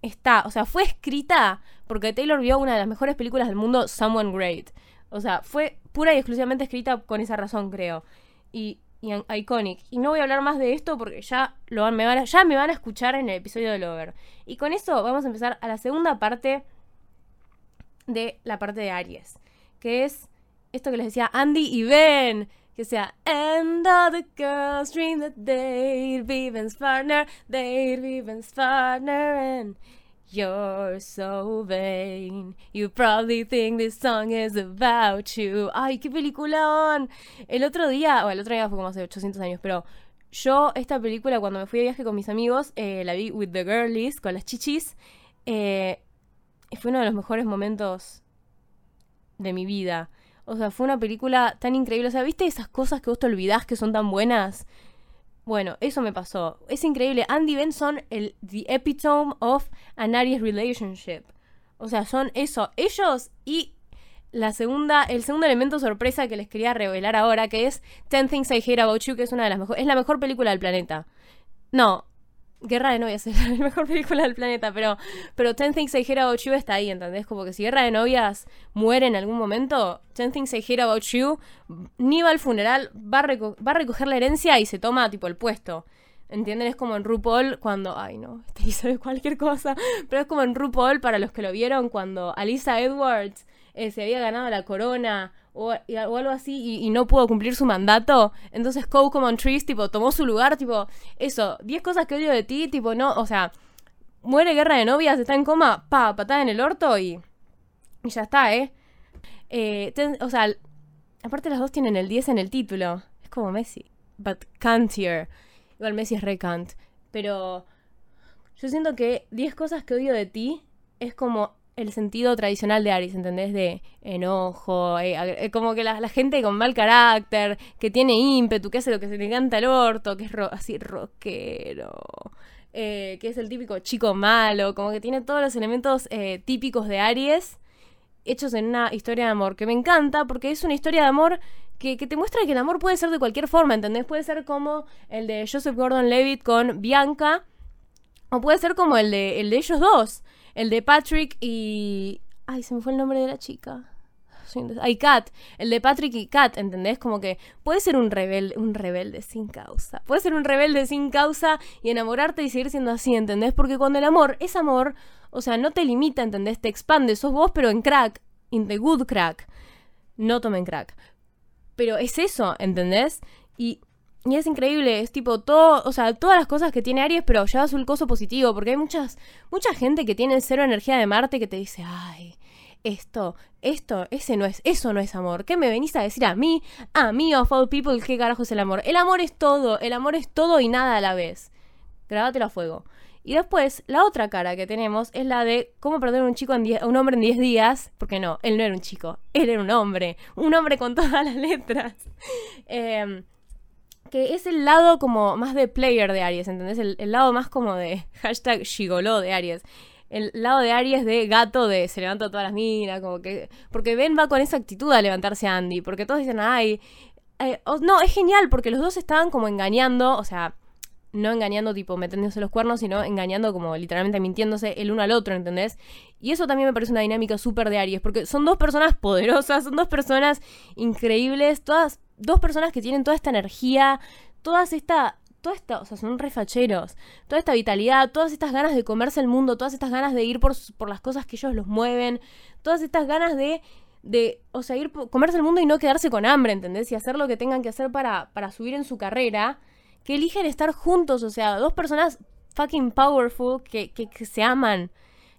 A: está, o sea, fue escrita porque Taylor vio una de las mejores películas del mundo, Someone Great. O sea, fue pura y exclusivamente escrita con esa razón, creo. Y, y iconic. Y no voy a hablar más de esto porque ya, lo me van a, ya me van a escuchar en el episodio de Lover. Y con eso vamos a empezar a la segunda parte de la parte de Aries. Que es esto que les decía Andy y Ben. Que sea, and all the girls dream that they'd be Ben's partner, they'd be Ben's partner, and You're so vain. You probably think this song is about you. ¡Ay, qué peliculón! El otro día, o el otro día fue como hace 800 años, pero yo esta película cuando me fui de viaje con mis amigos, eh, la vi with the girlies, con las chichis. Eh, fue uno de los mejores momentos de mi vida. O sea, fue una película tan increíble. O sea, ¿viste esas cosas que vos te olvidás que son tan buenas? Bueno, eso me pasó. Es increíble. Andy Benson, el the epitome of an Aries relationship. O sea, son eso. Ellos y la segunda, el segundo elemento sorpresa que les quería revelar ahora, que es Ten Things I Hate About You, que es una de las mejores, es la mejor película del planeta. No, Guerra de Novias es la mejor película del planeta, pero, pero Ten Things I Hate About You está ahí, ¿entendés? Como que si Guerra de Novias muere en algún momento, Ten Things I Hate About You ni va al funeral, va a, va a recoger la herencia y se toma tipo el puesto. ¿Entienden? Es como en RuPaul cuando. Ay, no, este hizo cualquier cosa. Pero es como en RuPaul, para los que lo vieron, cuando Alisa Edwards eh, se había ganado la corona o, algo así y, no pudo cumplir su mandato. Entonces Coco Montrese, tipo, tomó su lugar, tipo, eso, 10 cosas que odio de ti, tipo, no, o sea, muere guerra de novias, está en coma, pa, patada en el orto y, y ya está, ¿eh? eh o sea, aparte las dos tienen el 10 en el título, es como Messi, but here igual Messi es re Kant, pero yo siento que 10 cosas que odio de ti es como el sentido tradicional de Aries, ¿entendés? De enojo, eh, eh, como que la, gente con mal carácter, que tiene ímpetu, que hace lo que se le encanta al orto, que es así rockero, eh, que es el típico chico malo, como que tiene todos los elementos típicos de Aries hechos en una historia de amor que me encanta porque es una historia de amor que, te muestra que el amor puede ser de cualquier forma, ¿entendés? Puede ser como el de Joseph Gordon-Levitt con Bianca o puede ser como el de, el de ellos dos, el de Patrick y... Ay, se me fue el nombre de la chica. Ay, Kat, el de Patrick y Kat, ¿entendés? Como que puede ser un rebelde, un rebelde sin causa. Puede ser un rebelde sin causa y enamorarte y seguir siendo así, ¿entendés? Porque cuando el amor es amor, o sea, no te limita, ¿entendés? Te expande, sos vos, pero en crack, in the good crack. No tomen crack. Pero es eso, ¿entendés? Y y es increíble, es tipo todo, o sea, todas las cosas que tiene Aries, pero lleva su coso positivo, porque hay muchas, mucha gente que tiene cero energía de Marte que te dice, ay, esto, esto, ese no es, eso no es amor. ¿Qué me venís a decir a mí? A mí, of all people, ¿qué carajo es el amor? El amor es todo, el amor es todo y nada a la vez. Grabátelo a fuego. Y después, la otra cara que tenemos es la de cómo perder un chico en un hombre en 10 días. Porque no, él no era un chico, él era un hombre. Un hombre con todas las letras. Em, que es el lado como más de player de Aries, ¿entendés? El, el lado más como de hashtag shigolo de Aries el lado de Aries de gato de se levanta todas las minas, como que... Porque Ben va con esa actitud a levantarse a Andy, porque todos dicen, ay... Eh, no, es genial, porque los dos estaban como engañando, o sea, no engañando tipo metiéndose los cuernos, sino engañando como literalmente mintiéndose el uno al otro, ¿entendés? Y eso también me parece una dinámica súper de Aries, porque son dos personas poderosas, son dos personas increíbles, todas, dos personas que tienen toda esta energía, todas esta toda esta, o sea, son refacheros, toda esta vitalidad, todas estas ganas de comerse el mundo, todas estas ganas de ir por, por las cosas que ellos los mueven, todas estas ganas de, de, o sea, ir comerse el mundo y no quedarse con hambre, ¿entendés? Y hacer lo que tengan que hacer para, para subir en su carrera, que eligen estar juntos, o sea, dos personas fucking powerful que, que, se aman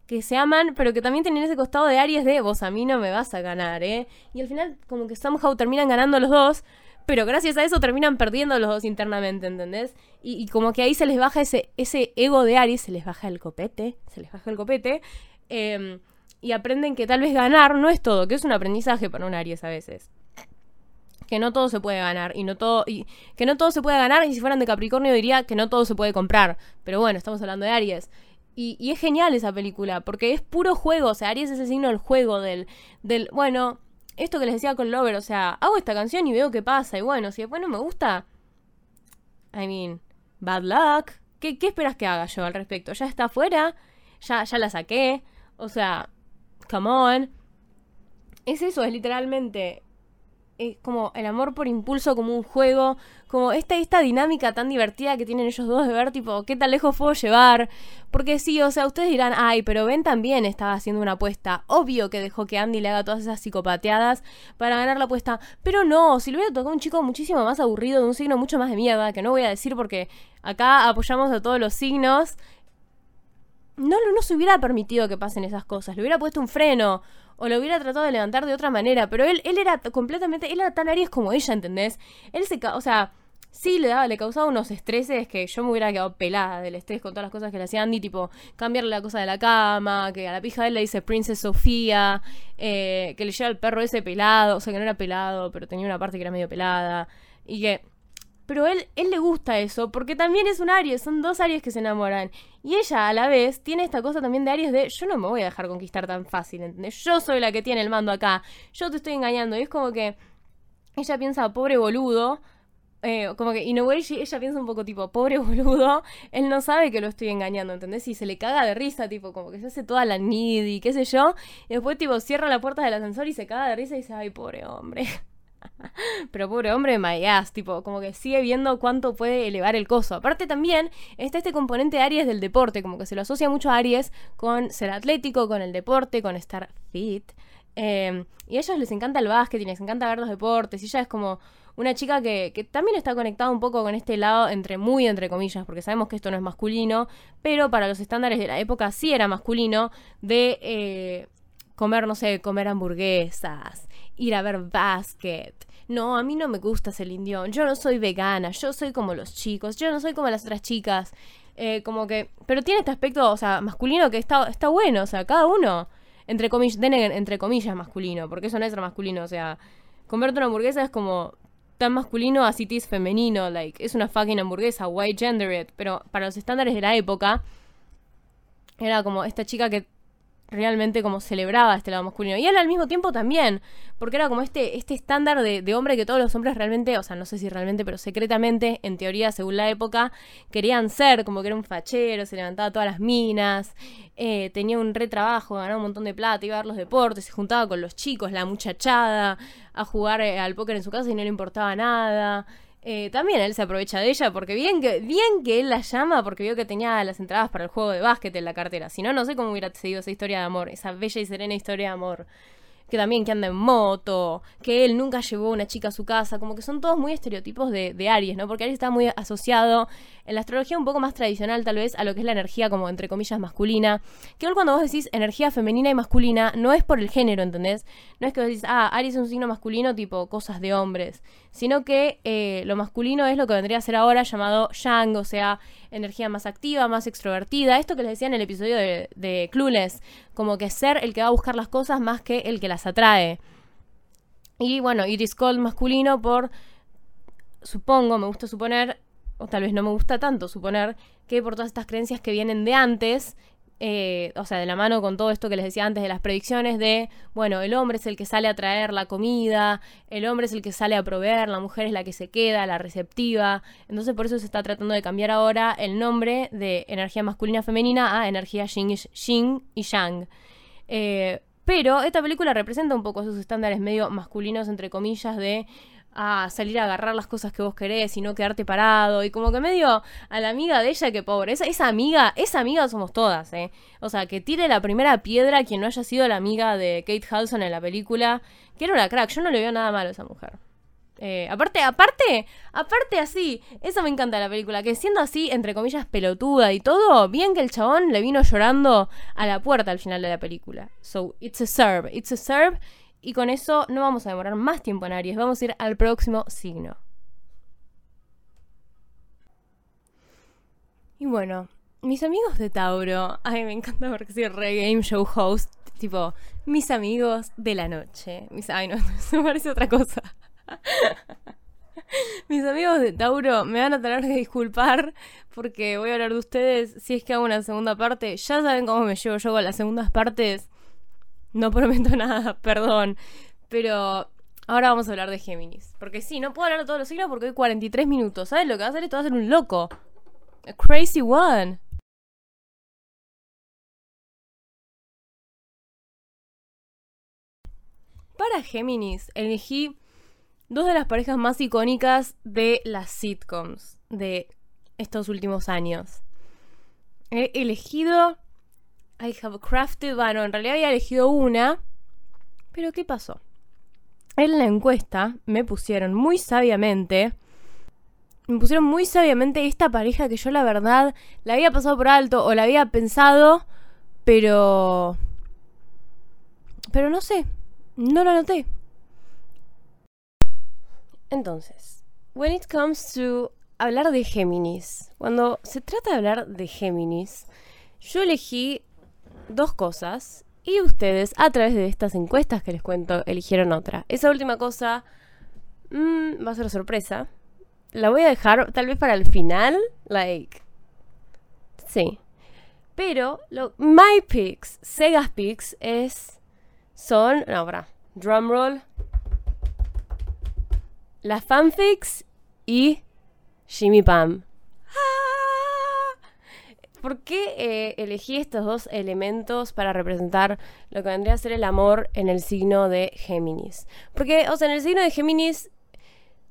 A: que se aman, pero que también tienen ese costado de Aries de vos a mí no me vas a ganar, ¿eh? Y al final como que somehow terminan ganando los dos, pero gracias a eso terminan perdiendo los dos internamente, ¿entendés? Y, como que ahí se les baja ese, ese ego de Aries, se les baja el copete, se les baja el copete, em, y aprenden que tal vez ganar no es todo, que es un aprendizaje para un Aries a veces. Que no todo se puede ganar, y no todo, y que no todo se puede ganar, y si fueran de Capricornio diría que no todo se puede comprar. Pero bueno, estamos hablando de Aries. Y, es genial esa película, porque es puro juego, o sea, Aries es el signo del juego, del, del, bueno, esto que les decía con Lover, o sea, hago esta canción y veo qué pasa. Y bueno, si después no me gusta, I mean, bad luck. ¿Qué, qué esperas que haga yo al respecto? ¿Ya está afuera? ¿Ya, ya la saqué? O sea, come on. Es eso, es literalmente es como el amor por impulso como un juego, como esta, esta dinámica tan divertida que tienen ellos dos de ver, tipo, ¿qué tan lejos puedo llevar? Porque sí, o sea, ustedes dirán, ay, pero Ben también estaba haciendo una apuesta. Obvio que dejó que Andy le haga todas esas psicopateadas para ganar la apuesta. Pero no, si le hubiera tocado un chico muchísimo más aburrido, de un signo mucho más de mierda, que no voy a decir porque acá apoyamos a todos los signos. No, no se hubiera permitido que pasen esas cosas. Le hubiera puesto un freno o lo hubiera tratado de levantar de otra manera, pero él, él era completamente, él era tan Aries como ella, ¿entendés? Él se, o sea, sí le daba, le causaba unos estreses que yo me hubiera quedado pelada del estrés con todas las cosas que le hacía Andy, tipo cambiarle la cosa de la cama, que a la pija de él le dice Princess Sofía, eh, que le lleva el perro ese pelado, o sea que no era pelado, pero tenía una parte que era medio pelada, y que pero él, él le gusta eso, porque también es un Aries, son dos Aries que se enamoran. Y ella a la vez tiene esta cosa también de Aries de yo no me voy a dejar conquistar tan fácil, ¿entendés? Yo soy la que tiene el mando acá, yo te estoy engañando. Y es como que ella piensa, pobre boludo, eh, como que in a way ella piensa un poco tipo, pobre boludo, él no sabe que lo estoy engañando, ¿entendés? Y se le caga de risa, tipo, como que se hace toda la needy, qué sé yo, y después tipo cierra la puerta del ascensor y se caga de risa y dice, ay, pobre hombre. Pero pobre hombre, my ass, tipo, como que sigue viendo cuánto puede elevar el coso. Aparte también está este componente Aries del deporte, como que se lo asocia mucho a Aries con ser atlético, con el deporte, con estar fit. Em, y a ellos les encanta el básquet y les encanta ver los deportes. Y ella es como una chica que, también está conectada un poco con este lado, entre muy entre comillas, porque sabemos que esto no es masculino, pero para los estándares de la época sí era masculino, de eh, comer, no sé, comer hamburguesas, ir a ver básquet. No, a mí no me gusta el Dion. Yo no soy vegana. Yo soy como los chicos. Yo no soy como las otras chicas. Eh, como que. Pero tiene este aspecto, o sea, masculino que está, está bueno. O sea, cada uno. Entre comillas, entre comillas masculino. Porque eso no es masculino. O sea, comerte una hamburguesa es como tan masculino así es femenino. Like, es una fucking hamburguesa. White gender it. Pero para los estándares de la época. Era como esta chica que realmente como celebraba este lado masculino. Y él al mismo tiempo también, porque era como este, este estándar de, hombre que todos los hombres realmente, o sea, no sé si realmente, pero secretamente, en teoría, según la época, querían ser, como que era un fachero, se levantaba todas las minas, eh, tenía un retrabajo, ganaba un montón de plata, iba a ver los deportes, se juntaba con los chicos, la muchachada, a jugar eh, al póker en su casa y no le importaba nada. Eh, también él se aprovecha de ella porque bien que, bien que él la llama porque vio que tenía las entradas para el juego de básquet en la cartera. Si no, no sé cómo hubiera seguido esa historia de amor, esa bella y serena historia de amor que también que anda en moto, que él nunca llevó una chica a su casa, como que son todos muy estereotipos de, de, Aries, ¿no? Porque Aries está muy asociado en la astrología un poco más tradicional tal vez a lo que es la energía como entre comillas masculina, que hoy cuando vos decís energía femenina y masculina no es por el género, ¿entendés? No es que vos decís, ah, Aries es un signo masculino tipo cosas de hombres, sino que eh, lo masculino es lo que vendría a ser ahora llamado yang, o sea, energía más activa, más extrovertida. Esto que les decía en el episodio de, de Clueless, como que ser el que va a buscar las cosas más que el que las atrae. Y bueno, Iris Cold masculino por, supongo, me gusta suponer, o tal vez no me gusta tanto suponer, que por todas estas creencias que vienen de antes, eh, o sea, de la mano con todo esto que les decía antes de las predicciones de, bueno, el hombre es el que sale a traer la comida, el hombre es el que sale a proveer, la mujer es la que se queda, la receptiva. Entonces por eso se está tratando de cambiar ahora el nombre de energía masculina femenina a energía yin y, yang. Eh, pero esta película representa un poco esos estándares medio masculinos, entre comillas, de a salir a agarrar las cosas que vos querés y no quedarte parado. Y como que medio a la amiga de ella que pobre. Esa, esa amiga, esa amiga somos todas, ¿eh? O sea, que tire la primera piedra quien no haya sido la amiga de Kate Hudson en la película. Que era una crack. Yo no le veo nada malo a esa mujer. Eh, aparte, aparte, aparte así, eso me encanta de la película, que siendo así, entre comillas, pelotuda y todo, bien que el chabón le vino llorando a la puerta al final de la película. So, it's a serve, it's a serve, y con eso no vamos a demorar más tiempo en Aries, vamos a ir al próximo signo. Y bueno, mis amigos de Tauro, ay, me encanta porque soy re game show host, tipo, mis amigos de la noche. Mis, ay, no, eso parece otra cosa. Mis amigos de Tauro me van a tener que disculpar porque voy a hablar de ustedes si es que hago una segunda parte. Ya saben cómo me llevo yo con las segundas partes. No prometo nada, perdón. Pero ahora vamos a hablar de Géminis. Porque sí, no puedo hablar de todos los signos porque hay 43 minutos. ¿Sabes lo que va a hacer? Esto va a ser un loco. A crazy one. Para Géminis elegí dos de las parejas más icónicas de las sitcoms de estos últimos años. He elegido I have crafted, bueno, en realidad había elegido una, pero ¿qué pasó? En la encuesta me pusieron muy sabiamente, me pusieron muy sabiamente esta pareja que yo la verdad la había pasado por alto o la había pensado, pero... Pero no sé, no lo noté. Entonces, when it comes to hablar de Géminis, cuando se trata de hablar de Géminis, yo elegí dos cosas y ustedes, a través de estas encuestas que les cuento, eligieron otra. Esa última cosa mm, va a ser sorpresa. La voy a dejar tal vez para el final. Like. Sí. Pero lo, my picks, Sega's picks, es. Son. No. Drumroll. Las fanfics y Jimmy Pam. ¿Por qué eh, elegí estos dos elementos para representar lo que vendría a ser el amor en el signo de Géminis? Porque, o sea, en el signo de Géminis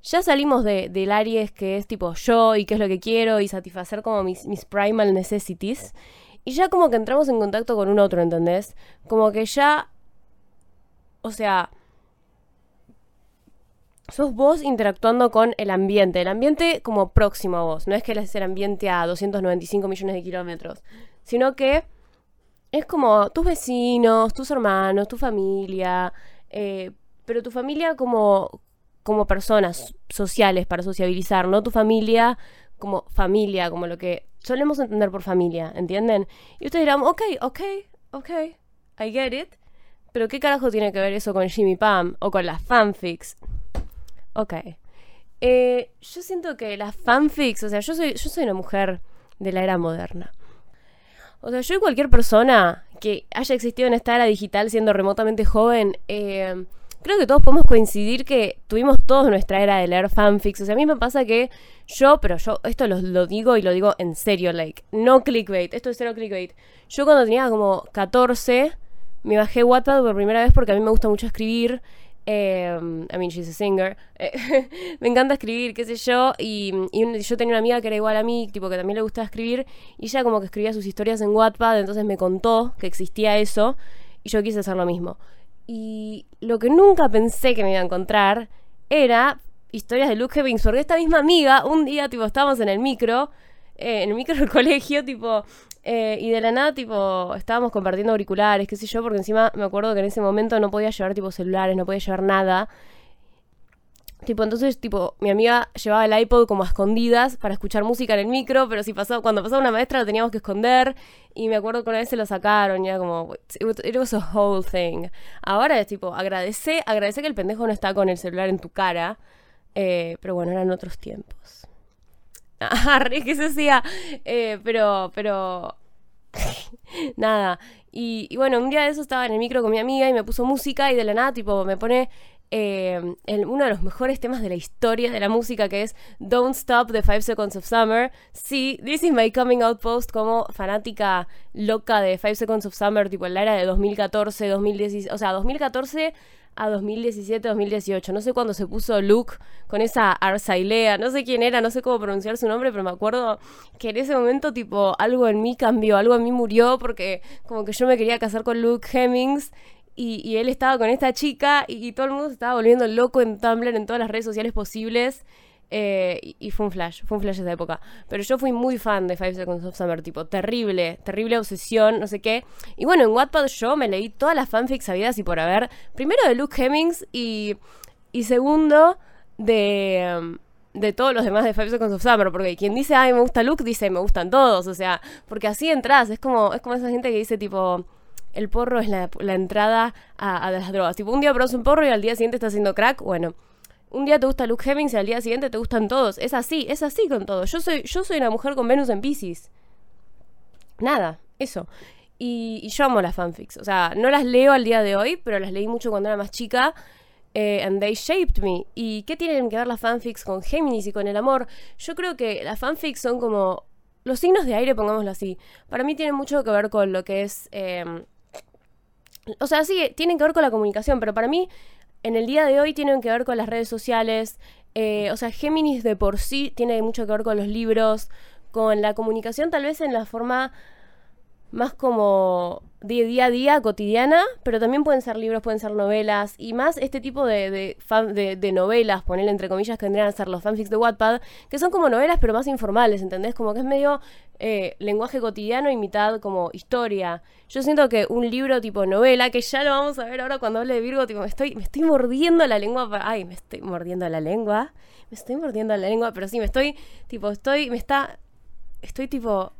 A: ya salimos de, del Aries que es tipo yo y qué es lo que quiero y satisfacer como mis, mis primal necessities. Y ya como que entramos en contacto con un otro, ¿entendés? Como que ya... O sea, sos vos interactuando con el ambiente, el ambiente como próximo a vos, no es que es el ambiente a 295 millones de kilómetros, sino que es como tus vecinos, tus hermanos, tu familia, eh, pero tu familia como, como personas sociales para sociabilizar, no tu familia como familia, como lo que solemos entender por familia, ¿entienden? Y ustedes dirán, ok, ok, ok, I get it, pero ¿qué carajo tiene que ver eso con Jimmy Pam o con las fanfics? Ok. Eh, yo siento que las fanfics, o sea, yo soy, yo soy una mujer de la era moderna. O sea, yo y cualquier persona que haya existido en esta era digital siendo remotamente joven, eh, creo que todos podemos coincidir que tuvimos todos nuestra era de leer fanfics. O sea, a mí me pasa que yo, pero yo esto lo, lo digo y lo digo en serio, like, no clickbait, esto es cero clickbait. Yo cuando tenía como 14 me bajé Wattpad por primera vez porque a mí me gusta mucho escribir. Eh, I mean, she's a singer. Me encanta escribir, qué sé yo. Y, yo tenía una amiga que era igual a mí, tipo que también le gustaba escribir. Y ella como que escribía sus historias en Wattpad, entonces me contó que existía eso. Y yo quise hacer lo mismo. Y lo que nunca pensé que me iba a encontrar era historias de Luke Hemmings, porque esta misma amiga, un día, tipo, estábamos en el micro, eh, en el micro del colegio, tipo, eh, y de la nada, tipo, estábamos compartiendo auriculares, qué sé yo, porque encima me acuerdo que en ese momento no podía llevar, tipo, celulares, no podía llevar nada. Tipo, entonces, tipo, mi amiga llevaba el iPod como a escondidas para escuchar música en el micro, pero si cuando pasaba una maestra lo teníamos que esconder. Y me acuerdo que una vez se lo sacaron y era como, it was a whole thing. Ahora es tipo, agradece, agradece que el pendejo no está con el celular en tu cara. Eh, pero bueno, eran otros tiempos. Ah, que se hacía. Eh, pero, pero. nada. Y, y, bueno, un día de eso estaba en el micro con mi amiga y me puso música y de la nada, tipo, me pone eh, uno de los mejores temas de la historia de la música, que es Don't Stop the Five Seconds of Summer. Sí, this is my coming out post como fanática loca de Five Seconds of Summer, tipo en la era de 2014, 2016, o sea, 2014 a 2017, 2018. No sé cuándo se puso Luke con esa Arsailea, no sé quién era, no sé cómo pronunciar su nombre, pero me acuerdo que en ese momento, tipo, algo en mí cambió, algo en mí murió, porque como que yo me quería casar con Luke Hemmings y, él estaba con esta chica y, todo el mundo se estaba volviendo loco en Tumblr, en todas las redes sociales posibles. Eh, y, fue un flash, fue un flash esa época. Pero yo fui muy fan de Five Seconds of Summer, tipo, terrible, terrible obsesión, no sé qué. Y bueno, en Wattpad yo me leí todas las fanfics habidas y por haber. Primero de Luke Hemmings y, y segundo de, de todos los demás de Five Seconds of Summer. Porque quien dice, ay, me gusta Luke, dice, me gustan todos. O sea, porque así entras, es como, es como esa gente que dice, tipo el porro es la, entrada a, las drogas. Tipo, un día probas un porro y al día siguiente estás haciendo crack. Bueno, un día te gusta Luke Hemmings y al día siguiente te gustan todos. Es así, es así con todo. Yo soy, yo soy una mujer con Venus en Pisces. Nada, eso. Y, yo amo las fanfics. O sea, no las leo al día de hoy, pero las leí mucho cuando era más chica. Eh, and they shaped me. ¿Y qué tienen que ver las fanfics con Géminis y con el amor? Yo creo que las fanfics son como los signos de aire, pongámoslo así. Para mí tienen mucho que ver con lo que es em, o sea, sí, tienen que ver con la comunicación, pero para mí, en el día de hoy, tienen que ver con las redes sociales. Eh, o sea, Géminis de por sí tiene mucho que ver con los libros, con la comunicación, tal vez en la forma más como de día a día, cotidiana, pero también pueden ser libros, pueden ser novelas, y más este tipo de, de, novelas, ponerle entre comillas, que vendrían a ser los fanfics de Wattpad, que son como novelas, pero más informales, ¿entendés? Como que es medio eh, lenguaje cotidiano y mitad como historia. Yo siento que un libro tipo novela, que ya lo vamos a ver ahora cuando hable de Virgo, tipo, me estoy, me estoy mordiendo la lengua, ay, me estoy mordiendo la lengua, me estoy mordiendo la lengua, pero sí, me estoy, tipo, estoy, me está, estoy tipo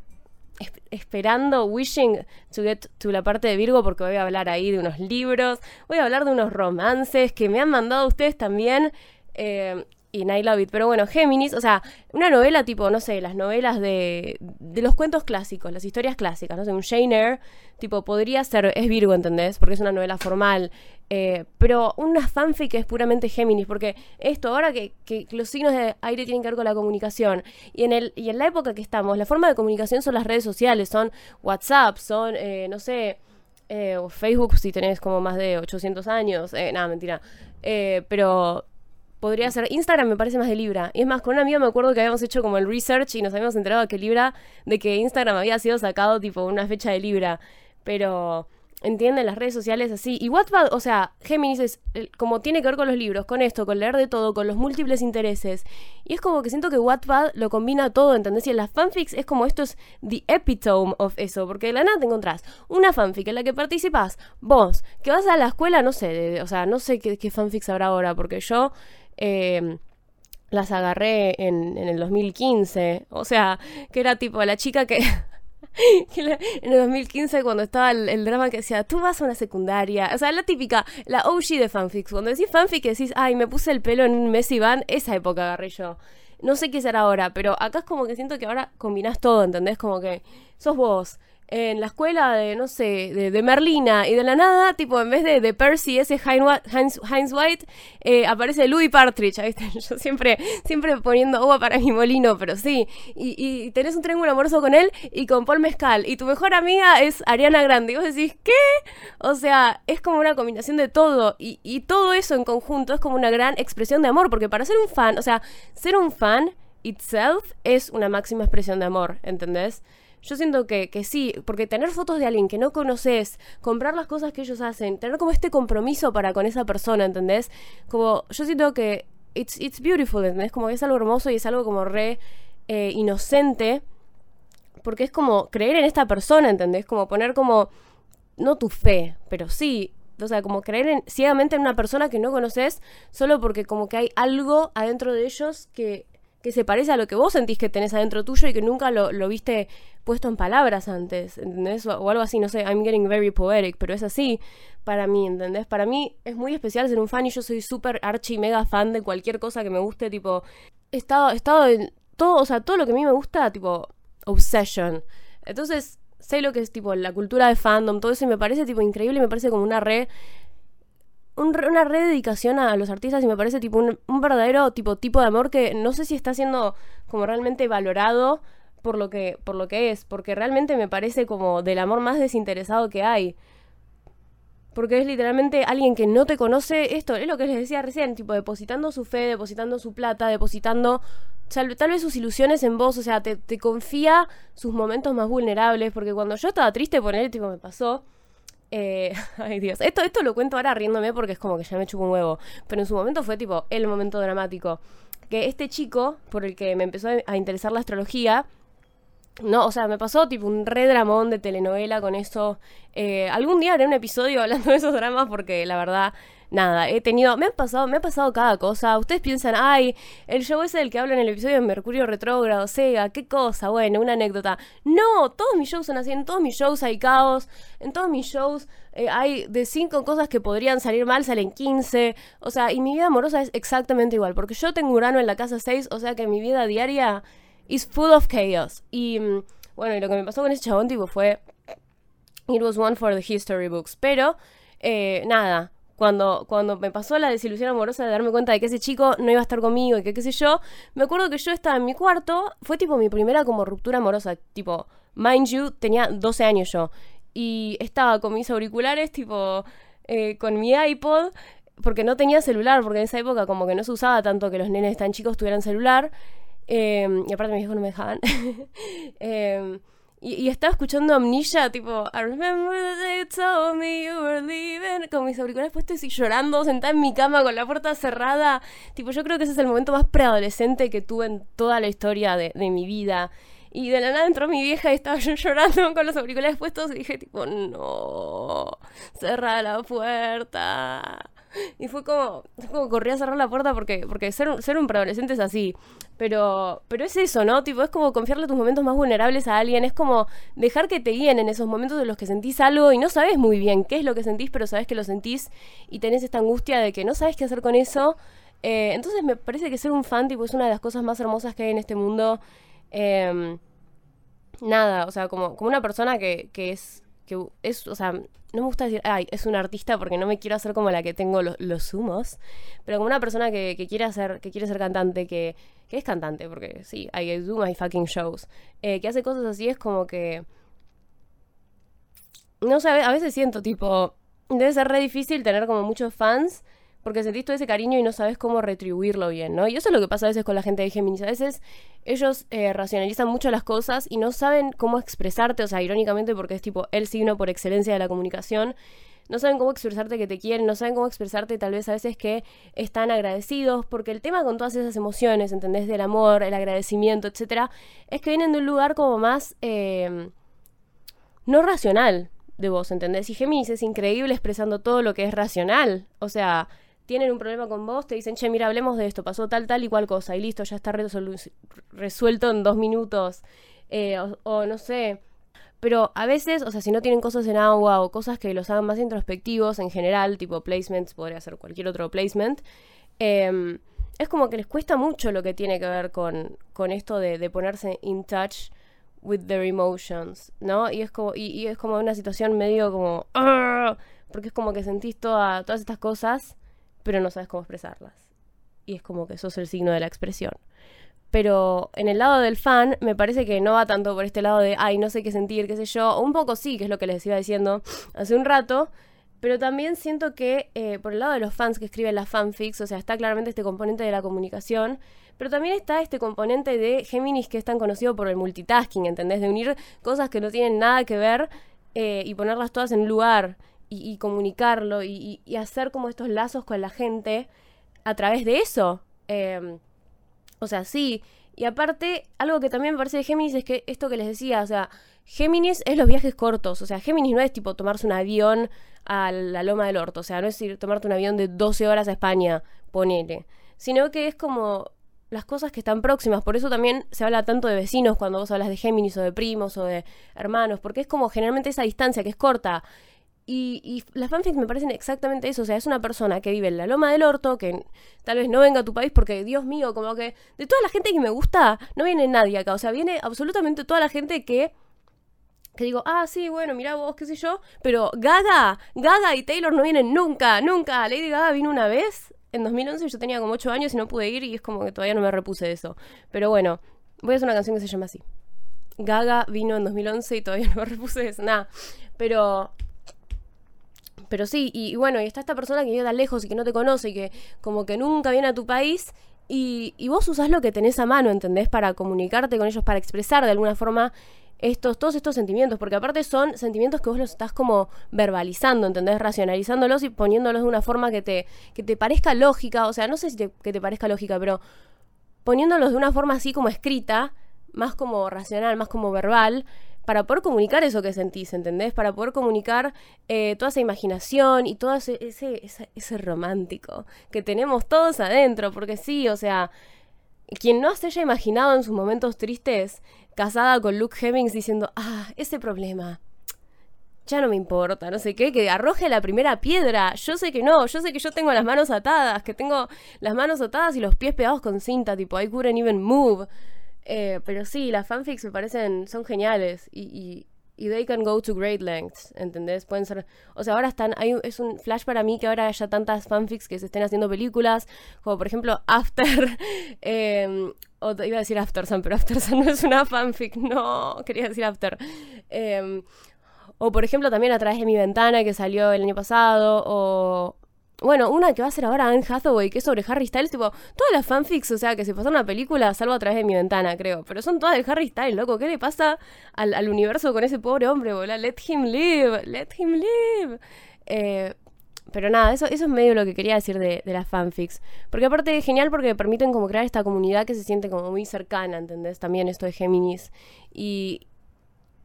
A: esperando, wishing to get to la parte de Virgo, porque voy a hablar ahí de unos libros, voy a hablar de unos romances que me han mandado ustedes también. Eh, y I Love It. Pero bueno, Géminis, o sea, una novela tipo, no sé, las novelas de, de los cuentos clásicos, las historias clásicas, no sé, un Jane Eyre, tipo, podría ser, es Virgo, ¿entendés? Porque es una novela formal. Eh, pero una fanfic es puramente Géminis, porque esto, ahora que, que, los signos de aire tienen que ver con la comunicación, y en, el, y en la época que estamos, la forma de comunicación son las redes sociales, son WhatsApp, son, eh, no sé, eh, Facebook si tenés como más de 800 años, nada, mentira. pero podría ser. Instagram me parece más de Libra. Y es más, con una amiga me acuerdo que habíamos hecho como el research y nos habíamos enterado que Libra, de que Instagram había sido sacado tipo una fecha de Libra. Pero entienden las redes sociales así. Y Wattpad, o sea, Géminis es como tiene que ver con los libros, con esto, con leer de todo, con los múltiples intereses. Y es como que siento que Wattpad lo combina todo, ¿entendés? Y en las fanfics es como esto es the epitome of eso, porque de la nada te encontrás una fanfic en la que participás vos, que vas a la escuela, no sé, o sea, no sé qué, qué fanfics habrá ahora, porque yo Em, las agarré en, en, el 2015. O sea, que era tipo la chica que... en el 2015 cuando estaba el, drama que decía, tú vas a una secundaria. O sea, la típica, la OG de fanfics. Cuando decís fanfic decís, ay, me puse el pelo en un mes y van, esa época agarré yo. No sé qué será ahora, pero acá es como que siento que ahora combinás todo, ¿entendés? Como que sos vos. En la escuela de, no sé, de, Merlina, y de la nada, tipo, en vez de, de Percy, ese Heinz, Heinz White, eh, aparece Louis Partridge, ¿viste? Yo siempre, siempre poniendo agua para mi molino, pero sí. Y, y, tenés un triángulo amoroso con él y con Paul Mezcal, y tu mejor amiga es Ariana Grande, y vos decís, ¿qué? O sea, es como una combinación de todo, y, y todo eso en conjunto es como una gran expresión de amor, porque para ser un fan, o sea, ser un fan itself es una máxima expresión de amor, ¿entendés? Yo siento que, que, sí, porque tener fotos de alguien que no conoces, comprar las cosas que ellos hacen, tener como este compromiso para con esa persona, ¿entendés? Como yo siento que it's, it's beautiful, ¿entendés? Como que es algo hermoso y es algo como re eh, inocente, porque es como creer en esta persona, ¿entendés? Como poner como, no tu fe, pero sí, o sea, como creer en, ciegamente en una persona que no conoces solo porque como que hay algo adentro de ellos que que se parece a lo que vos sentís que tenés adentro tuyo y que nunca lo, viste puesto en palabras antes, ¿entendés? O, algo así, no sé, I'm getting very poetic, pero es así para mí, ¿entendés? Para mí es muy especial ser un fan y yo soy súper archi mega fan de cualquier cosa que me guste, tipo, he estado, he estado en todo, o sea, todo lo que a mí me gusta, tipo, obsession. Entonces, sé lo que es, tipo, la cultura de fandom, todo eso y me parece, tipo, increíble, me parece como una red una rededicación a los artistas y me parece tipo un, verdadero tipo tipo de amor que no sé si está siendo como realmente valorado por lo que por lo que es porque realmente me parece como del amor más desinteresado que hay. Porque es literalmente alguien que no te conoce esto es lo que les decía recién tipo depositando su fe depositando su plata depositando tal, vez sus ilusiones en vos o sea te, te confía sus momentos más vulnerables porque cuando yo estaba triste por él tipo me pasó eh, ay Dios, esto, esto lo cuento ahora riéndome porque es como que ya me chupo un huevo, pero en su momento fue tipo el momento dramático. Que este chico, por el que me empezó a interesar la astrología, no, o sea, me pasó tipo un re dramón de telenovela con eso. Eh, algún día haré un episodio hablando de esos dramas porque la verdad nada, he tenido, me ha pasado, me ha pasado cada cosa. Ustedes piensan, ay, el show ese del que hablo en el episodio de Mercurio Retrógrado, Sega, qué cosa, bueno, una anécdota. No, todos mis shows son así, en todos mis shows hay caos, en todos mis shows eh, hay de cinco cosas que podrían salir mal, salen 15. O sea, y mi vida amorosa es exactamente igual, porque yo tengo Urano en la casa 6, o sea que mi vida diaria is full of chaos. Y mm, bueno, y lo que me pasó con ese chabón, tipo, fue. It was one for the history books. Pero, eh, nada, cuando, cuando me pasó la desilusión amorosa de darme cuenta de que ese chico no iba a estar conmigo y que qué sé yo, me acuerdo que yo estaba en mi cuarto, fue tipo mi primera como ruptura amorosa, tipo, mind you, tenía 12 años yo, y estaba con mis auriculares, tipo, eh, con mi iPod, porque no tenía celular, porque en esa época como que no se usaba tanto que los nenes tan chicos tuvieran celular, em, y aparte mis hijos no me dejaban. Em, y, estaba escuchando Amnesia, tipo, I remember they told me you were leaving, con mis auriculares puestos y llorando, sentada en mi cama con la puerta cerrada. Tipo, yo creo que ese es el momento más preadolescente que tuve en toda la historia de, de mi vida. Y de la nada entró mi vieja y estaba yo llorando con los auriculares puestos y dije, tipo, no, cerra la puerta. Y fue como, como corrí a cerrar la puerta porque, porque ser, ser un preadolescente es así. Pero, pero es eso, ¿no? Tipo, es como confiarle tus momentos más vulnerables a alguien. Es como dejar que te guíen en esos momentos en los que sentís algo y no sabes muy bien qué es lo que sentís, pero sabes que lo sentís y tenés esta angustia de que no sabes qué hacer con eso. Eh, entonces me parece que ser un fan, tipo, es una de las cosas más hermosas que hay en este mundo. Em, nada, o sea, como, como una persona que, que es que es, o sea, no me gusta decir, ay, es un artista porque no me quiero hacer como la que tengo los, humos, pero como una persona que, quiere hacer, que quiere ser cantante, que, es cantante, porque sí, hay do my fucking shows, eh, que hace cosas así, es como que, no sé, a veces siento tipo, debe ser re difícil tener como muchos fans porque sentís todo ese cariño y no sabes cómo retribuirlo bien, ¿no? Y eso es lo que pasa a veces con la gente de Géminis. A veces ellos eh, racionalizan mucho las cosas y no saben cómo expresarte, o sea, irónicamente porque es tipo el signo por excelencia de la comunicación. No saben cómo expresarte que te quieren, no saben cómo expresarte tal vez a veces que están agradecidos, porque el tema con todas esas emociones, ¿entendés? Del amor, el agradecimiento, etcétera, es que vienen de un lugar como más eh, no racional de vos, ¿entendés? Y Géminis es increíble expresando todo lo que es racional. O sea, tienen un problema con vos, te dicen, che, mira, hablemos de esto, pasó tal, tal y cual cosa, y listo, ya está resuelto en dos minutos, eh, o, no sé. Pero a veces, o sea, si no tienen cosas en agua o cosas que los hagan más introspectivos en general, tipo placements, podría ser cualquier otro placement, em, es como que les cuesta mucho lo que tiene que ver con, con esto de, ponerse in touch with their emotions, ¿no? Y es como, y, es como una situación medio como, porque es como que sentís toda, todas estas cosas, pero no sabes cómo expresarlas. Y es como que sos el signo de la expresión. Pero en el lado del fan, me parece que no va tanto por este lado de, ay, no sé qué sentir, qué sé yo. Un poco sí, que es lo que les iba diciendo hace un rato. Pero también siento que eh, por el lado de los fans que escriben las fanfics, o sea, está claramente este componente de la comunicación, pero también está este componente de Géminis que es tan conocido por el multitasking, ¿entendés? De unir cosas que no tienen nada que ver eh, y ponerlas todas en un lugar y, comunicarlo y, hacer como estos lazos con la gente a través de eso. Em, o sea, sí. Y aparte, algo que también me parece de Géminis es que esto que les decía, o sea, Géminis es los viajes cortos. O sea, Géminis no es tipo tomarse un avión a la Loma del Orto. O sea, no es ir, tomarte un avión de 12 horas a España, ponele. Sino que es como las cosas que están próximas. Por eso también se habla tanto de vecinos cuando vos hablas de Géminis o de primos o de hermanos, porque es como generalmente esa distancia que es corta. Y, las fanfics me parecen exactamente eso. O sea, es una persona que vive en la loma del orto, que tal vez no venga a tu país porque, Dios mío, como que de toda la gente que me gusta, no viene nadie acá. O sea, viene absolutamente toda la gente que. Que digo, ah, sí, bueno, mira vos, qué sé yo. Pero Gaga, Gaga y Taylor no vienen nunca, nunca. Lady Gaga vino una vez en 2011 yo tenía como 8 años y no pude ir y es como que todavía no me repuse de eso. Pero bueno, voy a hacer una canción que se llama así. Gaga vino en 2011 y todavía no me repuse eso. Nada, pero... Pero sí, y, bueno, y está esta persona que vive tan lejos y que no te conoce y que como que nunca viene a tu país y, y vos usás lo que tenés a mano, ¿entendés? Para comunicarte con ellos, para expresar de alguna forma estos, todos estos sentimientos, porque aparte son sentimientos que vos los estás como verbalizando, ¿entendés? Racionalizándolos y poniéndolos de una forma que te, que te parezca lógica, o sea, no sé si te, que te parezca lógica, pero poniéndolos de una forma así como escrita, más como racional, más como verbal, para poder comunicar eso que sentís, ¿entendés? Para poder comunicar eh, toda esa imaginación y todo ese, ese, ese romántico que tenemos todos adentro, porque sí, o sea, quien no se haya imaginado en sus momentos tristes casada con Luke Hemmings diciendo, ah, ese problema, ya no me importa, no sé qué, que arroje la primera piedra. Yo sé que no, yo sé que yo tengo las manos atadas, que tengo las manos atadas y los pies pegados con cinta, tipo, I couldn't even move. Eh, pero sí, las fanfics me parecen, son geniales y, y they can go to great lengths, ¿entendés? Pueden ser, o sea, ahora están, hay, es un flash para mí que ahora haya tantas fanfics que se estén haciendo películas, como por ejemplo After, eh, o iba a decir After Sun, pero After Sun no es una fanfic, no, quería decir After. Em, o por ejemplo también a través de mi ventana que salió el año pasado, bueno, una que va a ser ahora Anne Hathaway, que es sobre Harry Styles, tipo, todas las fanfics, o sea, que se pasaron una película, salvo a través de mi ventana, creo. Pero son todas de Harry Styles, loco. ¿Qué le pasa al, universo con ese pobre hombre, bola? Let him live, let him live. Eh, pero nada, eso, eso es medio lo que quería decir de, de las fanfics. Porque aparte es genial porque permiten como crear esta comunidad que se siente como muy cercana, ¿entendés? También esto de Géminis. Y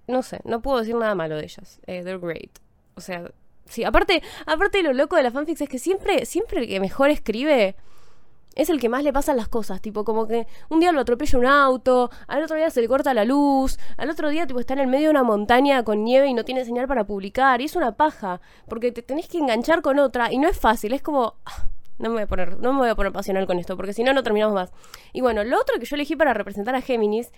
A: no sé, no puedo decir nada malo de ellas. Eh, they're great. O sea, Sí, aparte, aparte lo loco de la fanfics es que siempre, siempre el que mejor escribe es el que más le pasan las cosas, tipo como que un día lo atropella un auto, al otro día se le corta la luz, al otro día tipo está en el medio de una montaña con nieve y no tiene señal para publicar, y es una paja, porque te tenés que enganchar con otra y no es fácil, es como ah, no me voy a poner, no me voy a poner pasional con esto, porque si no no terminamos más. Y bueno, lo otro que yo elegí para representar a Géminis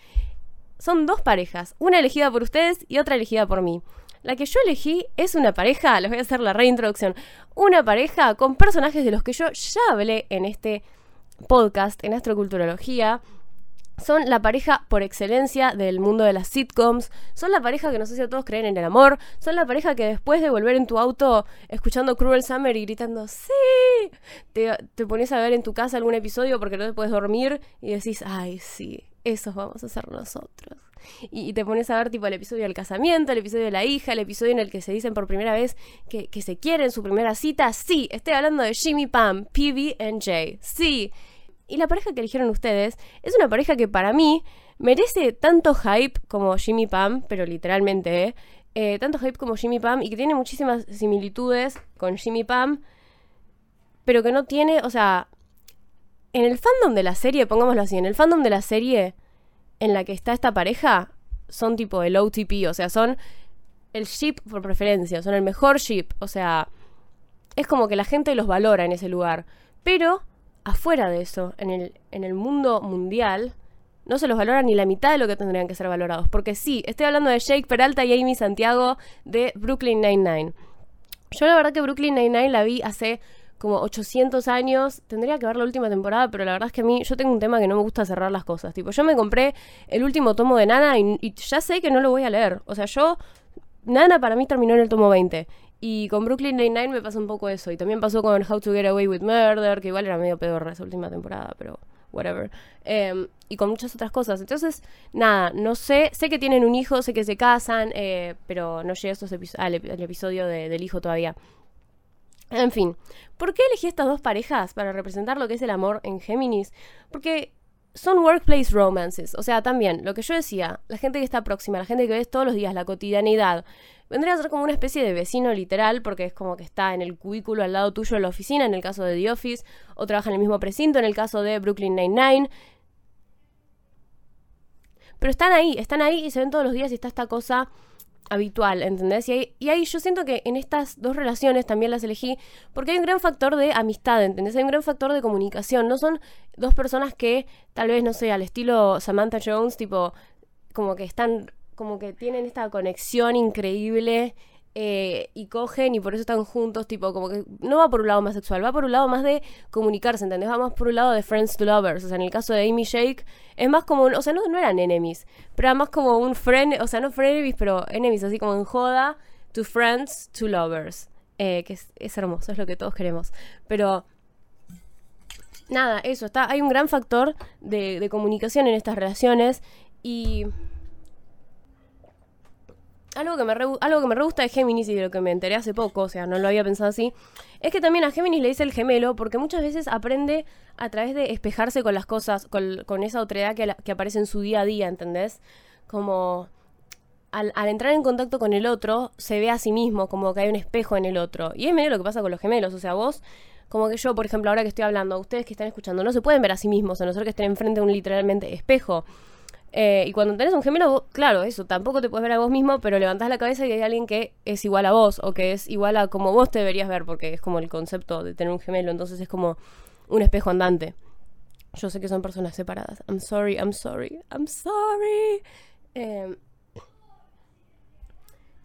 A: son dos parejas, una elegida por ustedes y otra elegida por mí. La que yo elegí es una pareja, les voy a hacer la reintroducción, una pareja con personajes de los que yo ya hablé en este podcast, en astroculturología. Son la pareja por excelencia del mundo de las sitcoms. Son la pareja que no sé si a todos creen en el amor. Son la pareja que después de volver en tu auto escuchando Cruel Summer y gritando ¡Sí! Te, te pones a ver en tu casa algún episodio porque no te puedes dormir y decís ¡Ay, sí! Esos vamos a ser nosotros y, te pones a ver tipo el episodio del casamiento, el episodio de la hija, el episodio en el que se dicen por primera vez que, que se quieren, su primera cita. Sí, estoy hablando de Jimmy Pam, PB&J. Sí. Y la pareja que eligieron ustedes es una pareja que para mí merece tanto hype como Jimmy Pam, pero literalmente, ¿eh? Tanto hype como Jimmy Pam y que tiene muchísimas similitudes con Jimmy Pam, pero que no tiene, o sea, en el fandom de la serie, pongámoslo así, en el fandom de la serie en la que está esta pareja son tipo el OTP, o sea, son el ship por preferencia, son el mejor ship, o sea, es como que la gente los valora en ese lugar. Pero afuera de eso, en el, en el mundo mundial, no se los valora ni la mitad de lo que tendrían que ser valorados. Porque sí, estoy hablando de Jake Peralta y Amy Santiago de Brooklyn Nine-Nine. Yo la verdad que Brooklyn Nine-Nine la vi hace como 800 años. Tendría que ver la última temporada, pero la verdad es que a mí yo tengo un tema que no me gusta cerrar las cosas. Tipo, yo me compré el último tomo de Nana y, ya sé que no lo voy a leer. O sea, yo... Nana para mí terminó en el tomo 20. Y con Brooklyn Nine-Nine me pasa un poco eso. Y también pasó con How to Get Away with Murder, que igual era medio peor esa última temporada, pero whatever. Em, y con muchas otras cosas. Entonces, nada, no sé. Sé que tienen un hijo, sé que se casan, eh, pero no llegué a al, episodio del hijo todavía. En fin, ¿por qué elegí estas dos parejas para representar lo que es el amor en Géminis? Porque son workplace romances. O sea, también, lo que yo decía, la gente que está próxima, la gente que ves todos los días, la cotidianidad, vendría a ser como una especie de vecino literal, porque es como que está en el cubículo al lado tuyo en la oficina, en el caso de The Office, o trabaja en el mismo precinto, en el caso de Brooklyn Nine-Nine. Pero están ahí, están ahí y se ven todos los días y está esta cosa habitual, ¿entendés? Y ahí, yo siento que en estas dos relaciones también las elegí porque hay un gran factor de amistad, ¿entendés? Hay un gran factor de comunicación. No son dos personas que tal vez, no sé, al estilo Samantha Jones, tipo, como que están, como que tienen esta conexión increíble eh, y cogen y por eso están juntos, tipo, como que no va por un lado más sexual, va por un lado más de comunicarse, ¿entendés? Va más por un lado de friends to lovers, o sea, en el caso de Amy Shake, es más como, un, o sea, no, no eran enemies, pero era más como un friend, o sea, no frenemies, pero enemies, así como en joda, to friends, to lovers, eh, que es, hermoso, es lo que todos queremos, pero nada, eso, está, hay un gran factor de, de comunicación en estas relaciones y algo que, me algo que me gusta de Géminis y de lo que me enteré hace poco, o sea, no lo había pensado así, es que también a Géminis le dice el gemelo porque muchas veces aprende a través de espejarse con las cosas, con, esa otredad que, que, aparece en su día a día, ¿entendés? Como al, entrar en contacto con el otro, se ve a sí mismo, como que hay un espejo en el otro. Y es medio lo que pasa con los gemelos, o sea, vos como que yo, por ejemplo, ahora que estoy hablando, ustedes que están escuchando, no se pueden ver a sí mismos, a no ser que estén enfrente de un literalmente espejo. Eh, y cuando tenés un gemelo, claro, eso, tampoco te puedes ver a vos mismo, pero levantás la cabeza y hay alguien que es igual a vos o que es igual a como vos te deberías ver, porque es como el concepto de tener un gemelo, entonces es como un espejo andante. Yo sé que son personas separadas. I'm sorry, I'm sorry, I'm sorry. Em,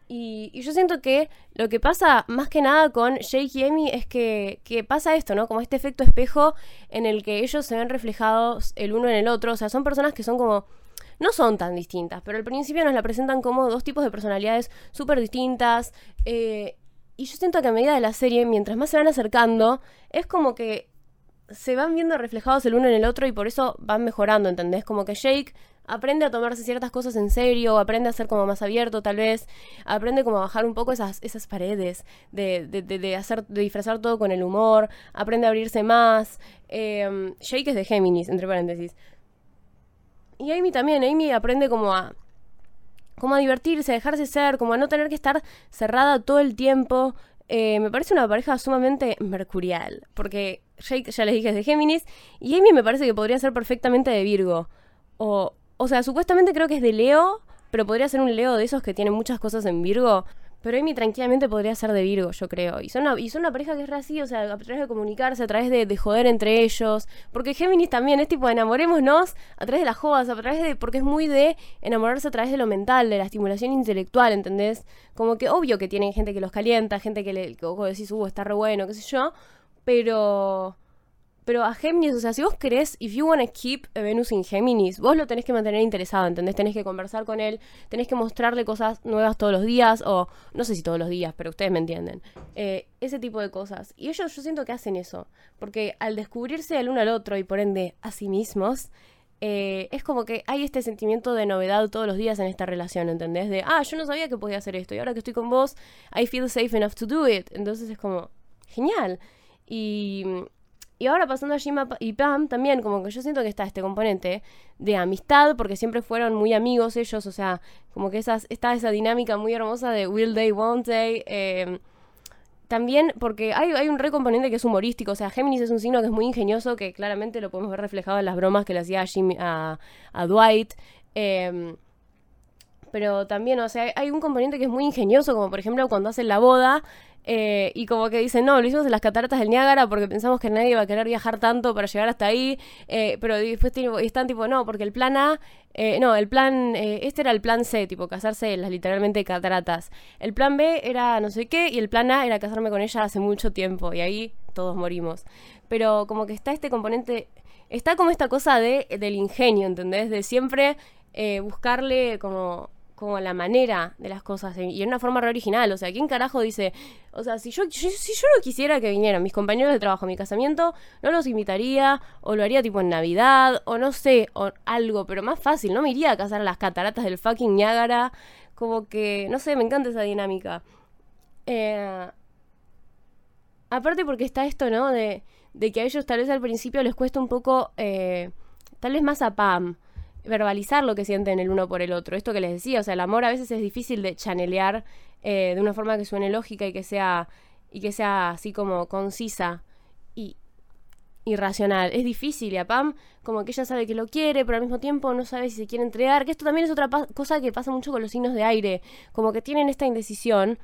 A: y, yo siento que lo que pasa más que nada con Jake y Amy es que, que, pasa esto, ¿no? Como este efecto espejo en el que ellos se ven reflejados el uno en el otro. O sea, son personas que son como no son tan distintas, pero al principio nos la presentan como dos tipos de personalidades súper distintas. Eh, y yo siento que a medida de la serie, mientras más se van acercando, es como que se van viendo reflejados el uno en el otro y por eso van mejorando, ¿entendés? Como que Jake aprende a tomarse ciertas cosas en serio, aprende a ser como más abierto tal vez, aprende como a bajar un poco esas, esas paredes, de, de, de, hacer, de disfrazar todo con el humor, aprende a abrirse más. Eh, Jake es de Géminis, entre paréntesis. Y Amy también, Amy aprende como a como a divertirse, a dejarse ser, como a no tener que estar cerrada todo el tiempo. Eh, me parece una pareja sumamente mercurial, porque Jake, ya les dije, es de Géminis, y Amy me parece que podría ser perfectamente de Virgo. O, o sea, supuestamente creo que es de Leo, pero podría ser un Leo de esos que tiene muchas cosas en Virgo. Pero Amy tranquilamente podría ser de Virgo, yo creo. Y son una, y son una pareja que es así, o sea, a través de comunicarse, a través de, joder entre ellos. Porque Géminis también es tipo, enamorémonos a través de las jodas, a través de. Porque es muy de enamorarse a través de lo mental, de la estimulación intelectual, ¿entendés? Como que obvio que tienen gente que los calienta, gente que le. Que vos decís, uh, está re bueno, qué sé yo. Pero. Pero a Géminis, o sea, si vos querés, if you wanna keep a Venus in Géminis, vos lo tenés que mantener interesado, ¿entendés? Tenés que conversar con él, tenés que mostrarle cosas nuevas todos los días, o no sé si todos los días, pero ustedes me entienden. Eh, ese tipo de cosas. Y ellos yo siento que hacen eso, porque al descubrirse el uno al otro y por ende a sí mismos, eh, es como que hay este sentimiento de novedad todos los días en esta relación, ¿entendés? De, ah, yo no sabía que podía hacer esto, y ahora que estoy con vos, I feel safe enough to do it. Entonces es como, genial. Y y ahora pasando a Jim y Pam, también como que yo siento que está este componente de amistad, porque siempre fueron muy amigos ellos, o sea, como que esas, está esa dinámica muy hermosa de will they, won't they. Em, también porque hay, hay un recomponente que es humorístico, o sea, Géminis es un signo que es muy ingenioso, que claramente lo podemos ver reflejado en las bromas que le hacía a, Jim, a, Dwight. Em, Pero también, o sea, hay un componente que es muy ingenioso, como por ejemplo cuando hacen la boda, eh, y como que dicen, no, lo hicimos en las cataratas del Niágara porque pensamos que nadie iba a querer viajar tanto para llegar hasta ahí. Eh, pero después están tipo, no, porque el plan A, eh, no, el plan, este era el plan C, tipo, casarse en las literalmente cataratas. El plan B era no sé qué y el plan A era casarme con ella hace mucho tiempo y ahí todos morimos. Pero como que está este componente, está como esta cosa de, del ingenio, ¿entendés? De siempre buscarle como como la manera de las cosas y en una forma re original. O sea, ¿quién carajo dice? O sea, si yo, si yo no quisiera que vinieran mis compañeros de trabajo a mi casamiento, no los invitaría, o lo haría tipo en Navidad, o no sé, o algo, pero más fácil, no me iría a casar a las cataratas del fucking Niágara. Como que, no sé, me encanta esa dinámica. Eh, aparte porque está esto, ¿no? De, de, que a ellos tal vez al principio les cuesta un poco, eh, tal vez más a Pam verbalizar lo que sienten el uno por el otro. Esto que les decía, o sea, el amor a veces es difícil de chanelear eh, de una forma que suene lógica y que sea, y que sea así como concisa y, irracional. Es difícil y a Pam como que ella sabe que lo quiere, pero al mismo tiempo no sabe si se quiere entregar, que esto también es otra cosa que pasa mucho con los signos de aire, como que tienen esta indecisión.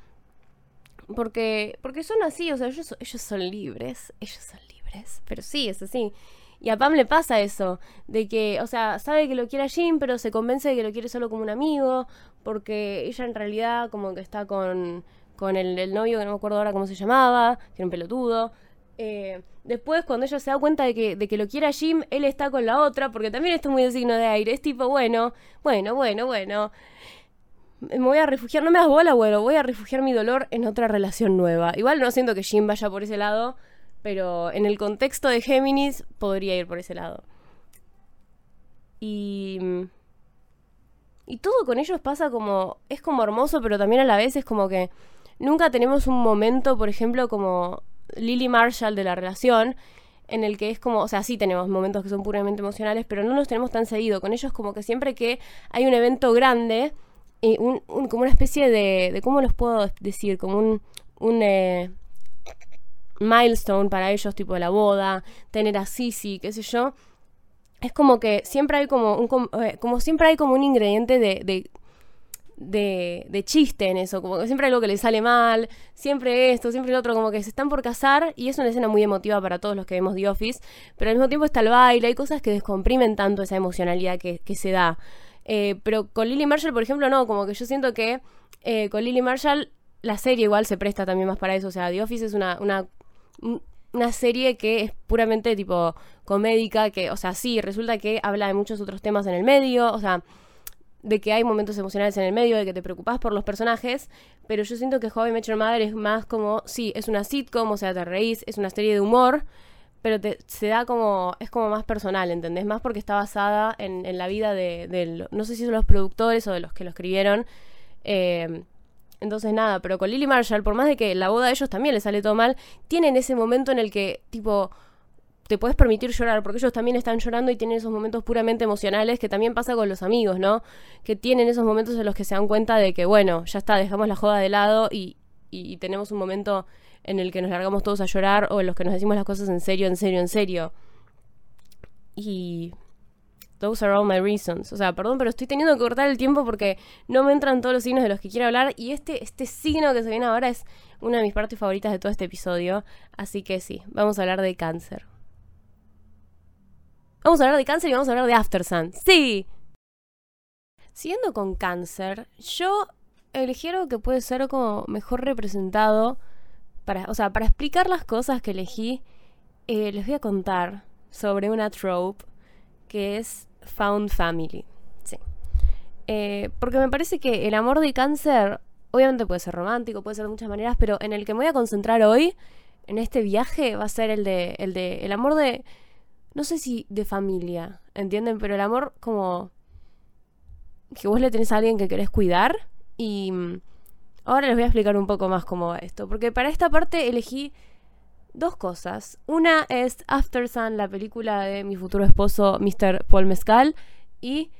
A: Porque, porque son así, o sea, ellos son libres, ellos son libres, pero sí, es así. Y a Pam le pasa eso, de que, o sea, sabe que lo quiere a Jim, pero se convence de que lo quiere solo como un amigo, porque ella en realidad como que está con, con el, novio, que no me acuerdo ahora cómo se llamaba, que era un pelotudo. Eh, después, cuando ella se da cuenta de que, de que lo quiere Jim, él está con la otra, porque también esto es muy de signo de aire. Es tipo, bueno, bueno, bueno, bueno. Me voy a refugiar, no me das bola, bueno, voy a refugiar mi dolor en otra relación nueva. Igual no siento que Jim vaya por ese lado, pero en el contexto de Géminis podría ir por ese lado. Y. Y todo con ellos pasa como. Es como hermoso, pero también a la vez es como que. Nunca tenemos un momento, por ejemplo, como Lily Marshall de la relación, en el que es como, o sea, sí tenemos momentos que son puramente emocionales, pero no nos tenemos tan seguido. Con ellos como que siempre que hay un evento grande, y un, como una especie de, de, ¿cómo los puedo decir? Como un, un eh, milestone para ellos, tipo de la boda, tener a Sisi, qué sé yo. Es como que siempre hay como un eh, como siempre hay como un ingrediente de, de, de, chiste en eso, como que siempre hay algo que le sale mal, siempre esto, siempre lo otro, como que se están por casar y es una escena muy emotiva para todos los que vemos The Office, pero al mismo tiempo está el baile, hay cosas que descomprimen tanto esa emocionalidad que, se da. Eh, pero con Lily Marshall, por ejemplo, no, como que yo siento que eh, con Lily Marshall la serie igual se presta también más para eso, o sea, The Office es una una serie que es puramente tipo comédica, que, o sea, sí, resulta que habla de muchos otros temas en el medio, o sea, de que hay momentos emocionales en el medio, de que te preocupas por los personajes, pero yo siento que Joven Metro Mother es más como, sí, es una sitcom, o sea, te reís, es una serie de humor, pero te, se da como, es como más personal, ¿entendés? Más porque está basada en, en la vida de, de, no sé si son los productores o de los que lo escribieron, eh, entonces nada, pero con Lily Marshall, por más de que la boda de ellos también le sale todo mal, tienen ese momento en el que, tipo, te puedes permitir llorar, porque ellos también están llorando y tienen esos momentos puramente emocionales que también pasa con los amigos, ¿no? Que tienen esos momentos en los que se dan cuenta de que, bueno, ya está, dejamos la joda de lado y, y, tenemos un momento en el que nos largamos todos a llorar o en los que nos decimos las cosas en serio, en serio, en serio. Y Those are all my reasons. O sea, perdón, pero estoy teniendo que cortar el tiempo porque no me entran todos los signos de los que quiero hablar. Y este, este signo que se viene ahora es una de mis partes favoritas de todo este episodio. Así que sí, vamos a hablar de cáncer. Vamos a hablar de cáncer y vamos a hablar de After Sun. ¡Sí! Siguiendo con cáncer, yo elegí algo que puede ser como mejor representado. Para, o sea, para explicar las cosas que elegí, eh, les voy a contar sobre una trope que es Found Family. Sí. Eh, porque me parece que el amor de cáncer, obviamente puede ser romántico, puede ser de muchas maneras, pero en el que me voy a concentrar hoy, en este viaje, va a ser el de, el de, el amor de, no sé si de familia, ¿entienden? Pero el amor como que vos le tenés a alguien que querés cuidar y mm, ahora les voy a explicar un poco más cómo va esto, porque para esta parte elegí dos cosas. Una es After Sun, la película de mi futuro esposo, Mr. Paul Mescal. Y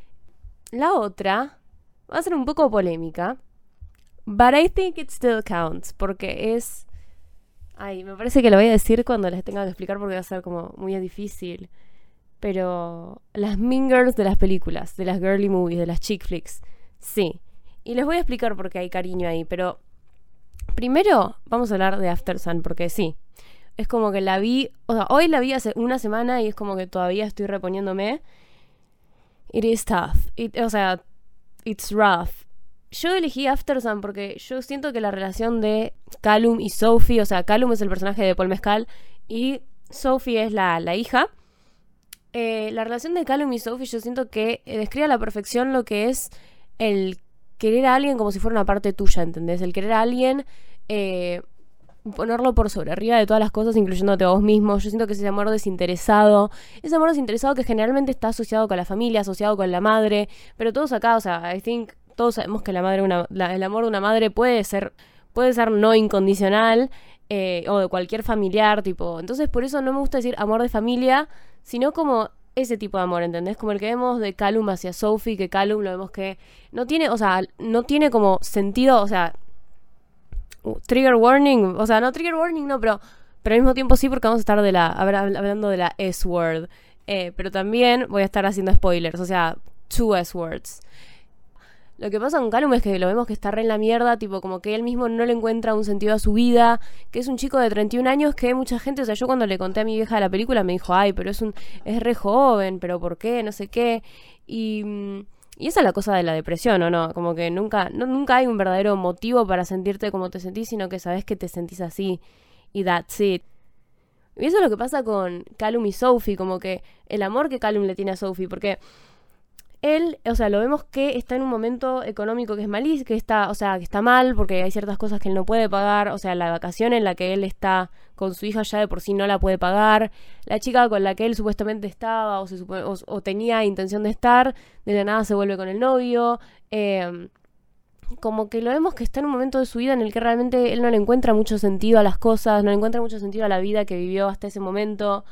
A: la otra va a ser un poco polémica. But I think it still counts. Porque es. Ay, me parece que lo voy a decir cuando les tenga que explicar porque va a ser como muy difícil. Pero las mean girls de las películas, de las girly movies, de las chick flicks. Sí. Y les voy a explicar por qué hay cariño ahí, pero primero vamos a hablar de After Sun, porque sí, es como que la vi, o sea, hoy la vi hace una semana y es como que todavía estoy reponiéndome. It is tough. o sea, it's rough. Yo elegí After Sun porque yo siento que la relación de Callum y Sophie, o sea, Callum es el personaje de Paul Mescal y Sophie es la, la hija. Eh, la relación de Callum y Sophie yo siento que eh, describe a la perfección lo que es el querer a alguien como si fuera una parte tuya, ¿entendés? El querer a alguien, eh, ponerlo por sobre arriba de todas las cosas, incluyéndote a vos mismo. Yo siento que ese amor desinteresado, ese amor desinteresado que generalmente está asociado con la familia, asociado con la madre, pero todos acá, o sea, I think todos sabemos que la madre una, el amor de una madre puede ser, puede ser no incondicional, eh, o de cualquier familiar, tipo. Entonces, por eso no me gusta decir amor de familia, sino como ese tipo de amor, ¿entendés? Como el que vemos de Calum hacia Sophie, que Calum lo vemos que no tiene, o sea, no tiene como sentido, o sea, trigger warning, o sea, no trigger warning, no, pero, pero al mismo tiempo sí, porque vamos a estar de la, hablando de la S-word. Eh, pero también voy a estar haciendo spoilers, o sea, two S-words. Lo que pasa con Calum es que lo vemos que está re en la mierda, tipo como que él mismo no le encuentra un sentido a su vida, que es un chico de 31 años que mucha gente, o sea, yo cuando le conté a mi vieja de la película me dijo, ay, pero es un es re joven, pero ¿por qué? No sé qué. Y, y esa es la cosa de la depresión, ¿o no? Como que nunca, no, nunca hay un verdadero motivo para sentirte como te sentís, sino que sabes que te sentís así y that's it. Y eso es lo que pasa con Calum y Sophie, como que el amor que Calum le tiene a Sophie, porque él, o sea, lo vemos que está en un momento económico que es malísimo, que está, o sea, que está mal porque hay ciertas cosas que él no puede pagar, o sea, la vacación en la que él está con su hija ya de por sí no la puede pagar, la chica con la que él supuestamente estaba o, se o, tenía intención de estar, de la nada se vuelve con el novio, em, como que lo vemos que está en un momento de su vida en el que realmente él no le encuentra mucho sentido a las cosas, no le encuentra mucho sentido a la vida que vivió hasta ese momento.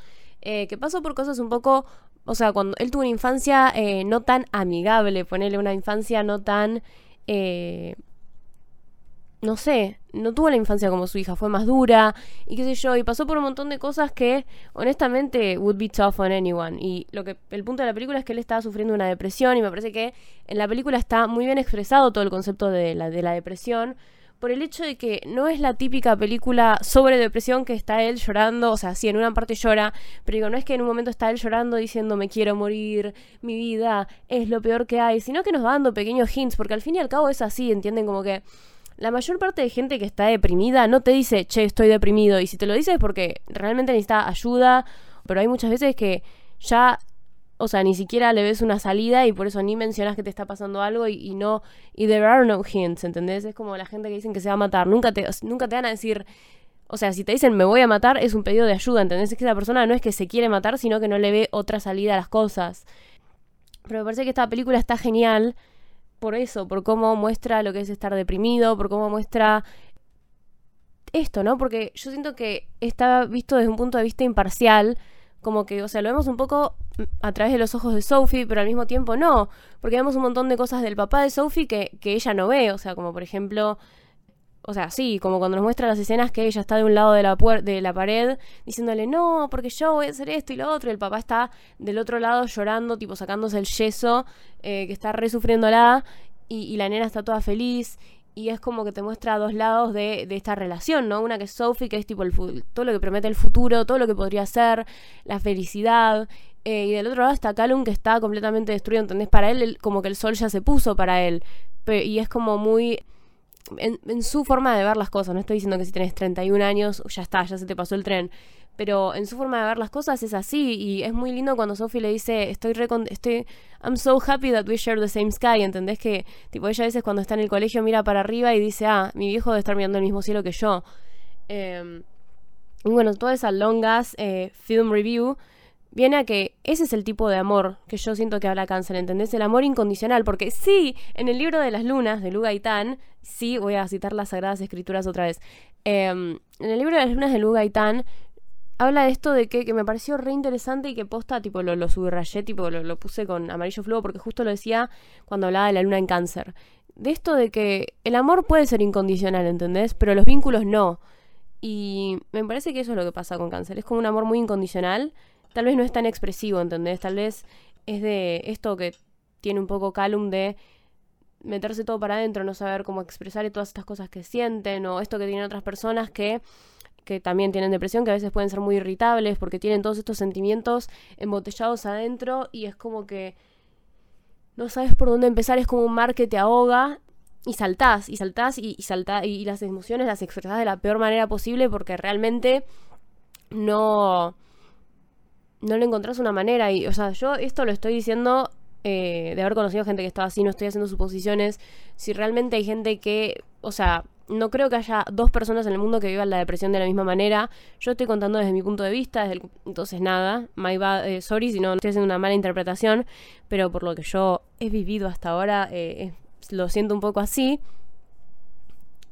A: Eh, que pasó por cosas un poco o sea, cuando él tuvo una infancia eh, no tan amigable, ponerle una infancia no tan... Eh, no sé, no tuvo la infancia como su hija, fue más dura y qué sé yo, y pasó por un montón de cosas que honestamente would be tough on anyone. Y lo que el punto de la película es que él estaba sufriendo una depresión y me parece que en la película está muy bien expresado todo el concepto de la, de la depresión por el hecho de que no es la típica película sobre depresión que está él llorando, o sea, sí, en una parte llora, pero digo, no es que en un momento está él llorando diciendo me quiero morir, mi vida es lo peor que hay, sino que nos va dando pequeños hints, porque al fin y al cabo es así, ¿entienden? Como que la mayor parte de gente que está deprimida no te dice, che, estoy deprimido, y si te lo dice es porque realmente necesita ayuda, pero hay muchas veces que ya o sea, ni siquiera le ves una salida y por eso ni mencionas que te está pasando algo y, no, y there are no hints, ¿entendés? Es como la gente que dicen que se va a matar, nunca te, nunca te van a decir, o sea, si te dicen me voy a matar, es un pedido de ayuda, ¿entendés? Es que esa persona no es que se quiere matar, sino que no le ve otra salida a las cosas. Pero me parece que esta película está genial por eso, por cómo muestra lo que es estar deprimido, por cómo muestra esto, ¿no? Porque yo siento que está visto desde un punto de vista imparcial, como que, o sea, lo vemos un poco a través de los ojos de Sophie, pero al mismo tiempo no, porque vemos un montón de cosas del papá de Sophie que, que ella no ve, o sea, como por ejemplo, o sea, sí, como cuando nos muestra las escenas que ella está de un lado de la, de la pared diciéndole, no, porque yo voy a hacer esto y lo otro, y el papá está del otro lado llorando, tipo sacándose el yeso, eh, que está resufriéndola, y, y la nena está toda feliz, y es como que te muestra dos lados de, de, esta relación, ¿no? Una que es Sophie, que es tipo el, todo lo que promete el futuro, todo lo que podría ser, la felicidad. Eh, y del otro lado está Callum, que está completamente destruido, ¿entendés? Para él, como que el sol ya se puso para él. y es como muy... En, su forma de ver las cosas, no estoy diciendo que si tienes 31 años, ya está, ya se te pasó el tren, pero en su forma de ver las cosas es así y es muy lindo cuando Sophie le dice, estoy estoy I'm so happy that we share the same sky, ¿entendés? Que tipo ella a veces cuando está en el colegio mira para arriba y dice, ah, mi viejo debe estar mirando el mismo cielo que yo. Em, y bueno, toda esa longas eh, film review viene a que ese es el tipo de amor que yo siento que habla Cáncer, ¿entendés? El amor incondicional, porque sí, en el libro de las lunas de Luga sí, voy a citar las Sagradas Escrituras otra vez, em, en el libro de las lunas de Luga habla de esto de que, que, me pareció re interesante y que posta, tipo, lo, lo subrayé, tipo, lo, lo, puse con amarillo fluo porque justo lo decía cuando hablaba de la luna en cáncer. De esto de que el amor puede ser incondicional, ¿entendés? Pero los vínculos no. Y me parece que eso es lo que pasa con cáncer. Es como un amor muy incondicional. Tal vez no es tan expresivo, ¿entendés? Tal vez es de esto que tiene un poco Calum de meterse todo para adentro, no saber cómo expresar todas estas cosas que sienten o esto que tienen otras personas que que también tienen depresión, que a veces pueden ser muy irritables porque tienen todos estos sentimientos embotellados adentro y es como que no sabes por dónde empezar, es como un mar que te ahoga y saltás, y saltás, y, y saltás, y las emociones las expresás de la peor manera posible porque realmente no, no le encontrás una manera. Y, o sea, yo esto lo estoy diciendo eh, de haber conocido gente que estaba así, no estoy haciendo suposiciones. Si realmente hay gente que, o sea, no creo que haya dos personas en el mundo que vivan la depresión de la misma manera. Yo estoy contando desde mi punto de vista, desde entonces nada, my bad, eh, sorry si no estoy haciendo una mala interpretación, pero por lo que yo he vivido hasta ahora, eh, lo siento un poco así.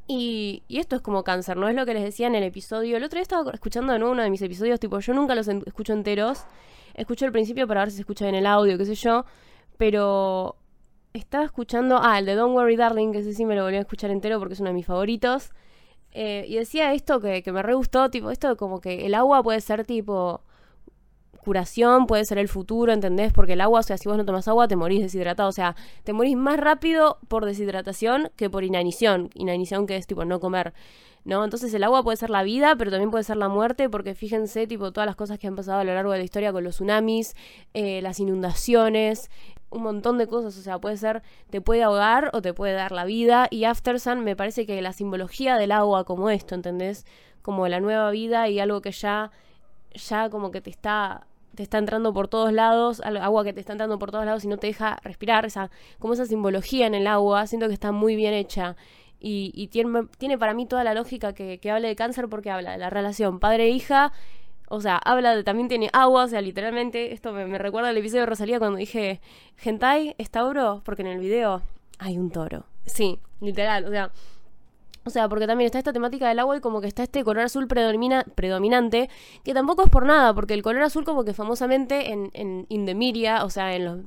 A: Y, y, esto es como cáncer, ¿no? Es lo que les decía en el episodio. El otro día estaba escuchando de nuevo uno de mis episodios, tipo, yo nunca los escucho enteros. Escucho el principio para ver si se escucha bien el audio, qué sé yo. Pero estaba escuchando, ah, el de Don't Worry Darling, que ese sí me lo volví a escuchar entero porque es uno de mis favoritos. Eh, y decía esto que, que me re gustó, tipo, esto como que el agua puede ser tipo curación, puede ser el futuro, ¿entendés? Porque el agua, o sea, si vos no tomas agua, te morís deshidratado. O sea, te morís más rápido por deshidratación que por inanición. Inanición que es tipo no comer. ¿no? Entonces el agua puede ser la vida, pero también puede ser la muerte, porque fíjense, tipo, todas las cosas que han pasado a lo largo de la historia con los tsunamis, eh, las inundaciones, un montón de cosas, o sea, puede ser, te puede ahogar o te puede dar la vida, y Aftersun me parece que la simbología del agua como esto, ¿entendés? Como la nueva vida y algo que ya, ya como que te está te está entrando por todos lados, agua que te está entrando por todos lados y no te deja respirar, esa, como esa simbología en el agua, siento que está muy bien hecha. Y, tiene, para mí toda la lógica que, que hable de cáncer porque habla de la relación padre-hija o sea, habla de también tiene agua, o sea, literalmente, esto me, recuerda al episodio de Rosalía cuando dije, Gentai, ¿es Tauro? Porque en el video hay un toro. Sí, literal, o sea, o sea, porque también está esta temática del agua y como que está este color azul predomina, predominante, que tampoco es por nada, porque el color azul como que famosamente en, en In the Media, o sea, en los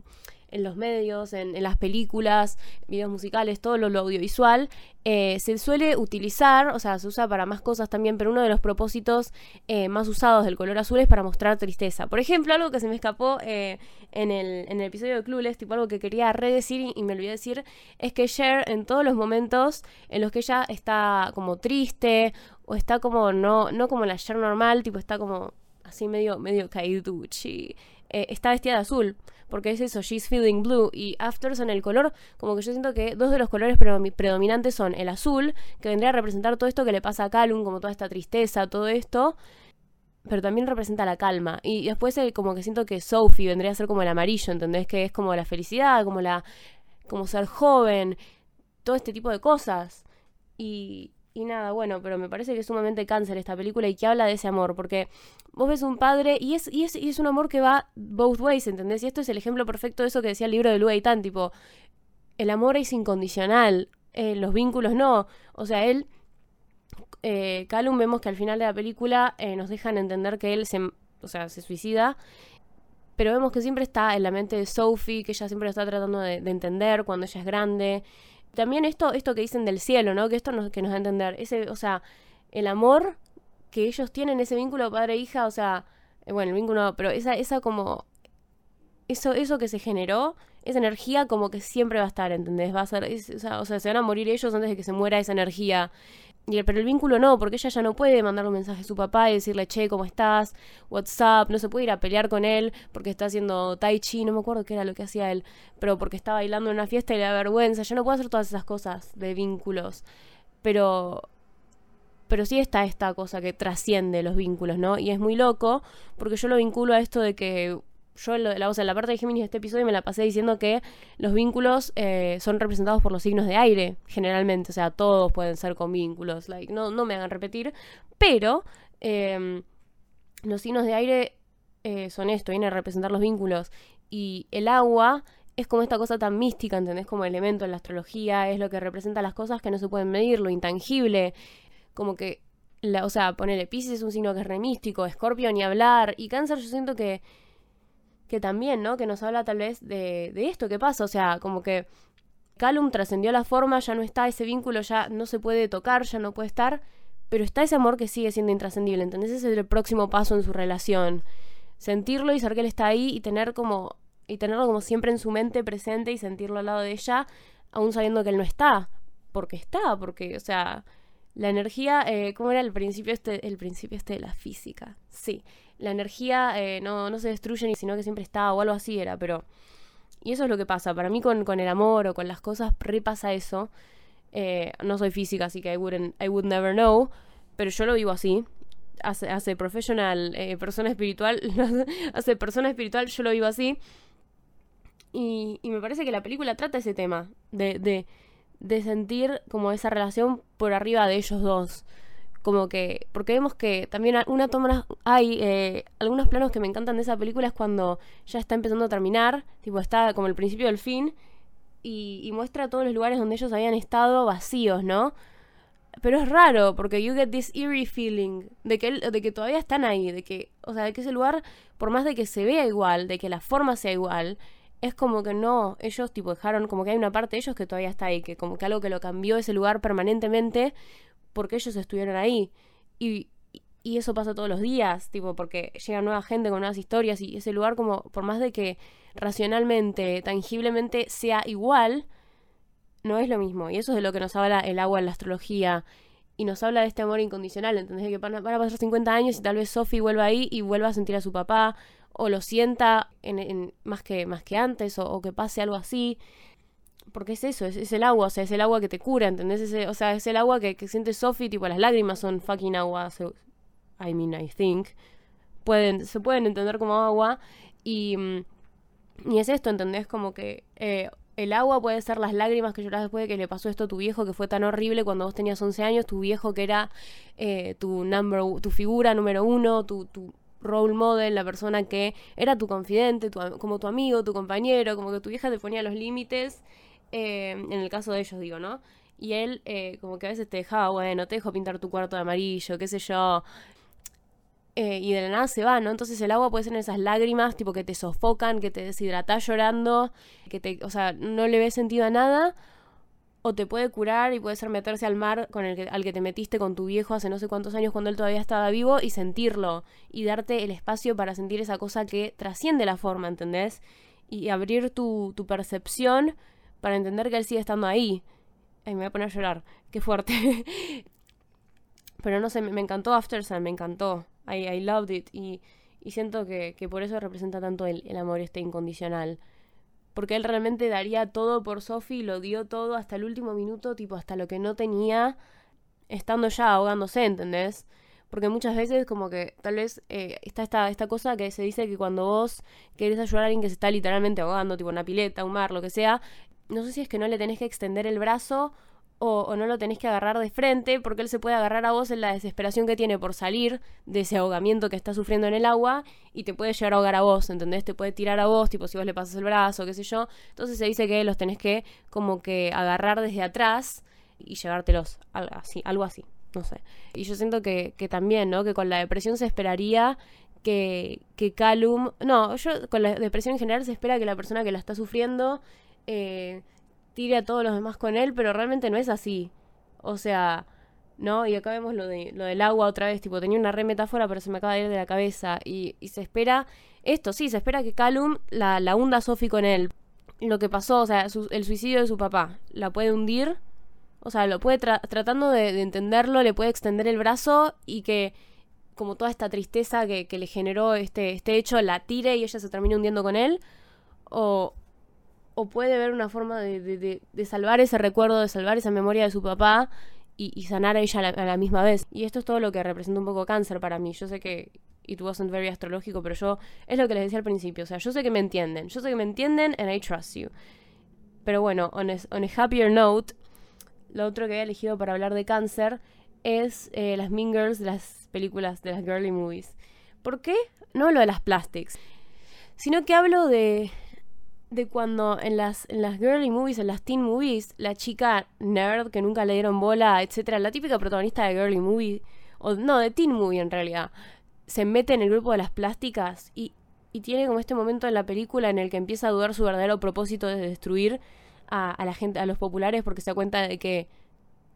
A: en los medios, en, las películas, videos musicales, todo lo, audiovisual, eh, se suele utilizar, o sea, se usa para más cosas también, pero uno de los propósitos eh, más usados del color azul es para mostrar tristeza. Por ejemplo, algo que se me escapó eh, en, el, en, el, episodio de Clueless, tipo algo que quería redecir y, y me olvidé decir, es que Cher en todos los momentos en los que ella está como triste o está como, no, no como la Cher normal, tipo está como así medio, medio caiduchi, está vestida de azul porque es eso, She's Feeling Blue y Afterson el color, como que yo siento que dos de los colores predominantes son el azul, que vendría a representar todo esto que le pasa a Calum, como toda esta tristeza, todo esto, pero también representa la calma. Y después el, como que siento que Sophie vendría a ser como el amarillo, ¿entendés? Que es como la felicidad, como la como ser joven, todo este tipo de cosas. Y, y nada, bueno, pero me parece que es sumamente cáncer esta película y que habla de ese amor, porque vos ves un padre y es, y es, y es un amor que va both ways, ¿entendés? Y esto es el ejemplo perfecto de eso que decía el libro de Louis Tan, tipo, el amor es incondicional, eh, los vínculos no. O sea, él, eh, Calum vemos que al final de la película eh, nos dejan entender que él se, o sea, se suicida pero vemos que siempre está en la mente de Sophie, que ella siempre lo está tratando de entender cuando ella es grande, también esto, esto que dicen del cielo, ¿no? Que esto nos, que nos da a entender. Ese, o sea, el amor que ellos tienen, ese vínculo padre-hija, o sea, eh, bueno, el vínculo, pero esa, esa como. Eso, eso que se generó, esa energía como que siempre va a estar, ¿entendés? Va a ser, o, sea, o sea, se van a morir ellos antes de que se muera esa energía. Pero el vínculo no, porque ella ya no puede mandar un mensaje a su papá y decirle, che, ¿cómo estás? WhatsApp, no se puede ir a pelear con él porque está haciendo tai chi, no me acuerdo qué era lo que hacía él, pero porque está bailando en una fiesta y le da vergüenza. Ya no puede hacer todas esas cosas de vínculos. Pero pero sí está esta cosa que trasciende los vínculos, ¿no? Y es muy loco, porque yo lo vinculo a esto de que yo la, o sea, la parte de Géminis de este episodio me la pasé diciendo que los vínculos eh, son representados por los signos de aire, generalmente. O sea, todos pueden ser con vínculos. Like, no, no me hagan repetir. Pero em, los signos de aire eh, son esto, vienen a representar los vínculos. Y el agua es como esta cosa tan mística, ¿entendés? Como elemento en la astrología, es lo que representa las cosas que no se pueden medir, lo intangible. Como que, la, o sea, ponerle Pisces es un signo que es remístico, Escorpio ni hablar. Y Cáncer yo siento que que también, ¿no? Que nos habla tal vez de, de esto que pasa, o sea, como que Calum trascendió la forma, ya no está ese vínculo, ya no se puede tocar, ya no puede estar, pero está ese amor que sigue siendo intrascendible, entonces ese es el próximo paso en su relación. Sentirlo y saber que él está ahí y tener como y tenerlo como siempre en su mente presente y sentirlo al lado de ella aún sabiendo que él no está, porque está, porque, o sea, la energía, eh, ¿cómo era el principio este, el principio este de la física? Sí, la energía eh, no, no se destruye, sino que siempre está, o algo así era, pero... Y eso es lo que pasa, para mí con, con el amor o con las cosas repasa eso. Eh, no soy física, así que I, I would never know, pero yo lo vivo así. Hace, hace professional, eh, persona espiritual, hace persona espiritual, yo lo vivo así. Y, y me parece que la película trata ese tema, de, de, de sentir como esa relación por arriba de ellos dos. Como que, porque vemos que también una toma, hay eh, algunos planos que me encantan de esa película es cuando ya está empezando a terminar, tipo está como el principio del fin, y, y muestra todos los lugares donde ellos habían estado vacíos, ¿no? Pero es raro, porque you get this eerie feeling de que, de que todavía están ahí, de que, o sea, de que ese lugar, por más de que se vea igual, de que la forma sea igual, es como que no, ellos tipo dejaron, como que hay una parte de ellos que todavía está ahí, que como que algo que lo cambió ese lugar permanentemente porque ellos estuvieron ahí. Y, y eso pasa todos los días, tipo, porque llega nueva gente con nuevas historias y ese lugar como, por más de que racionalmente, tangiblemente sea igual, no es lo mismo. Y eso es de lo que nos habla el agua en la astrología. Y nos habla de este amor incondicional, ¿entendés? Que van a, pasar 50 años y tal vez Sophie vuelva ahí y vuelva a sentir a su papá, o lo sienta en, más, que, más que antes, o, que pase algo así. Porque es eso, es, el agua, o sea, es el agua que te cura, ¿entendés? o sea, es el agua que, que siente Sophie, tipo las lágrimas son fucking agua, I mean, I think. Pueden, se pueden entender como agua. Y, y es esto, ¿entendés? Como que eh, el agua puede ser las lágrimas que lloras después de que le pasó esto a tu viejo, que fue tan horrible cuando vos tenías 11 años, tu viejo que era eh, tu, number, tu figura número uno, tu, tu role model, la persona que era tu confidente, como tu amigo, tu compañero, como que tu vieja te ponía los límites, eh, en el caso de ellos digo, ¿no? Y él eh, como que a veces te dejaba, bueno, te dejo pintar tu cuarto de amarillo, qué sé yo. Eh, y de la nada se va, ¿no? Entonces el agua puede ser esas lágrimas, tipo que te sofocan, que te deshidratas llorando, que te, o sea, no le ves sentido a nada, o te puede curar y puede ser meterse al mar con el que, al que te metiste con tu viejo hace no sé cuántos años cuando él todavía estaba vivo y sentirlo y darte el espacio para sentir esa cosa que trasciende la forma, ¿entendés? Y abrir tu, tu percepción para entender que él sigue estando ahí. Ay, me voy a poner a llorar, qué fuerte. Pero no sé, me, encantó After Sun, me encantó. I, loved it. Y, y siento que, que, por eso representa tanto el, el amor este incondicional porque él realmente daría todo por Sophie, lo dio todo hasta el último minuto, tipo hasta lo que no tenía, estando ya ahogándose, ¿entendés? Porque muchas veces como que tal vez eh, está esta, esta cosa que se dice que cuando vos querés ayudar a alguien que se está literalmente ahogando, tipo una pileta, un mar, lo que sea, no sé si es que no le tenés que extender el brazo o, no lo tenés que agarrar de frente porque él se puede agarrar a vos en la desesperación que tiene por salir de ese ahogamiento que está sufriendo en el agua y te puede llegar a ahogar a vos, ¿entendés? Te puede tirar a vos, tipo si vos le pasas el brazo, qué sé yo. Entonces se dice que los tenés que como que agarrar desde atrás y llevártelos, algo así, algo así, no sé. Y yo siento que, que también, ¿no? Que con la depresión se esperaría que, que Calum, no, yo con la depresión en general se espera que la persona que la está sufriendo... Eh, tire a todos los demás con él, pero realmente no es así. O sea, ¿no? Y acá vemos lo, de, lo del agua otra vez, tipo, tenía una re metáfora, pero se me acaba de ir de la cabeza. Y, se espera, esto sí, se espera que Calum la, hunda a Sophie con él. Lo que pasó, o sea, el suicidio de su papá, la puede hundir. O sea, lo puede tratando de, entenderlo, le puede extender el brazo y que como toda esta tristeza que, que le generó este, este hecho la tire y ella se termine hundiendo con él. O, o puede haber una forma de, salvar ese recuerdo, de salvar esa memoria de su papá y, sanar a ella a la, misma vez. Y esto es todo lo que representa un poco cáncer para mí. Yo sé que it wasn't very astrológico, pero yo es lo que les decía al principio. O sea, yo sé que me entienden. Yo sé que me entienden and I trust you. Pero bueno, on a, happier note, lo otro que he elegido para hablar de cáncer es eh, las Mean Girls de las películas, de las girly movies. ¿Por qué? No lo de las plastics, sino que hablo de de cuando en las, en las girly movies, en las teen movies, la chica nerd que nunca le dieron bola, etcétera, la típica protagonista de girly movie, o no, de teen movie en realidad, se mete en el grupo de las plásticas y, y tiene como este momento en la película en el que empieza a dudar su verdadero propósito de destruir a, a la gente, a los populares, porque se da cuenta de que,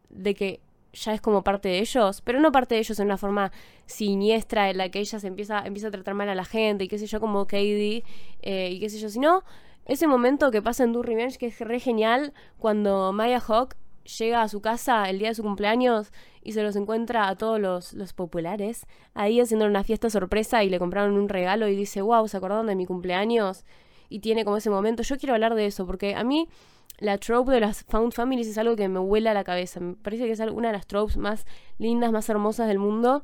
A: de que ya es como parte de ellos, pero no parte de ellos en una forma siniestra en la que ella se empieza, empieza a tratar mal a la gente y qué sé yo, como Katie eh, y qué sé yo, sino ese momento que pasa en Do Revenge que es re genial cuando Maya Hawk llega a su casa el día de su cumpleaños y se los encuentra a todos los, los populares ahí haciendo una fiesta sorpresa y le compraron un regalo y dice, wow, ¿se acordaron de mi cumpleaños? Y tiene como ese momento. Yo quiero hablar de eso porque a mí la trope de las found families es algo que me huela a la cabeza. Me parece que es una de las tropes más lindas, más hermosas del mundo.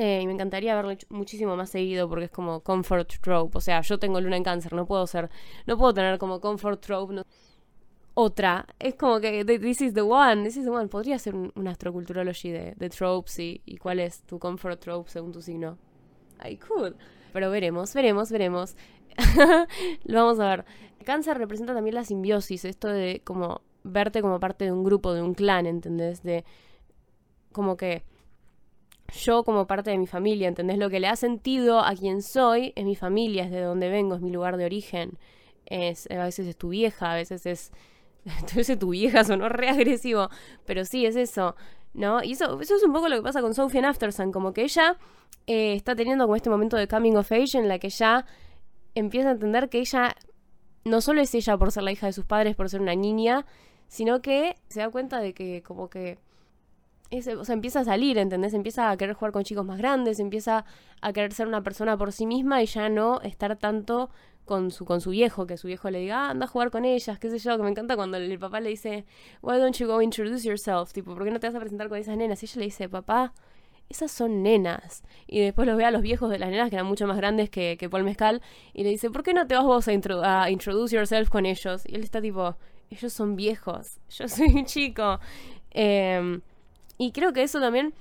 A: Eh, y me encantaría verlo muchísimo más seguido porque es como comfort trope. O sea, yo tengo luna en cáncer, no puedo ser, no puedo tener como comfort trope. Otra, es como que this is the one, this is the one. Podría ser un, astroculturology de, de tropes y, y, cuál es tu comfort trope según tu signo. Ay, cool. Pero veremos, veremos, veremos. Lo vamos a ver. Cáncer representa también la simbiosis, esto de como verte como parte de un grupo, de un clan, ¿entendés? De como que yo como parte de mi familia, ¿entendés? Lo que le ha sentido a quien soy es mi familia, es de donde vengo, es mi lugar de origen. Es, a veces es tu vieja, a veces es... Entonces tu vieja sonó re agresivo, pero sí, es eso, ¿no? Y eso, eso es un poco lo que pasa con Sophie Aftersun, como que ella eh, está teniendo como este momento de coming of age en la que ya empieza a entender que ella no solo es ella por ser la hija de sus padres, por ser una niña, sino que se da cuenta de que como que o sea, empieza a salir, ¿entendés? Empieza a querer jugar con chicos más grandes, empieza a querer ser una persona por sí misma y ya no estar tanto con su, con su viejo, que su viejo le diga, ah, anda a jugar con ellas, qué sé yo, que me encanta cuando el, papá le dice, why don't you go introduce yourself? Tipo, ¿por qué no te vas a presentar con esas nenas? Y ella le dice, papá, esas son nenas. Y después los ve a los viejos de las nenas, que eran mucho más grandes que, que Paul Mezcal, y le dice, ¿por qué no te vas vos a, a introduce yourself con ellos? Y él está tipo, ellos son viejos, yo soy un chico. Eh, y creo que eso también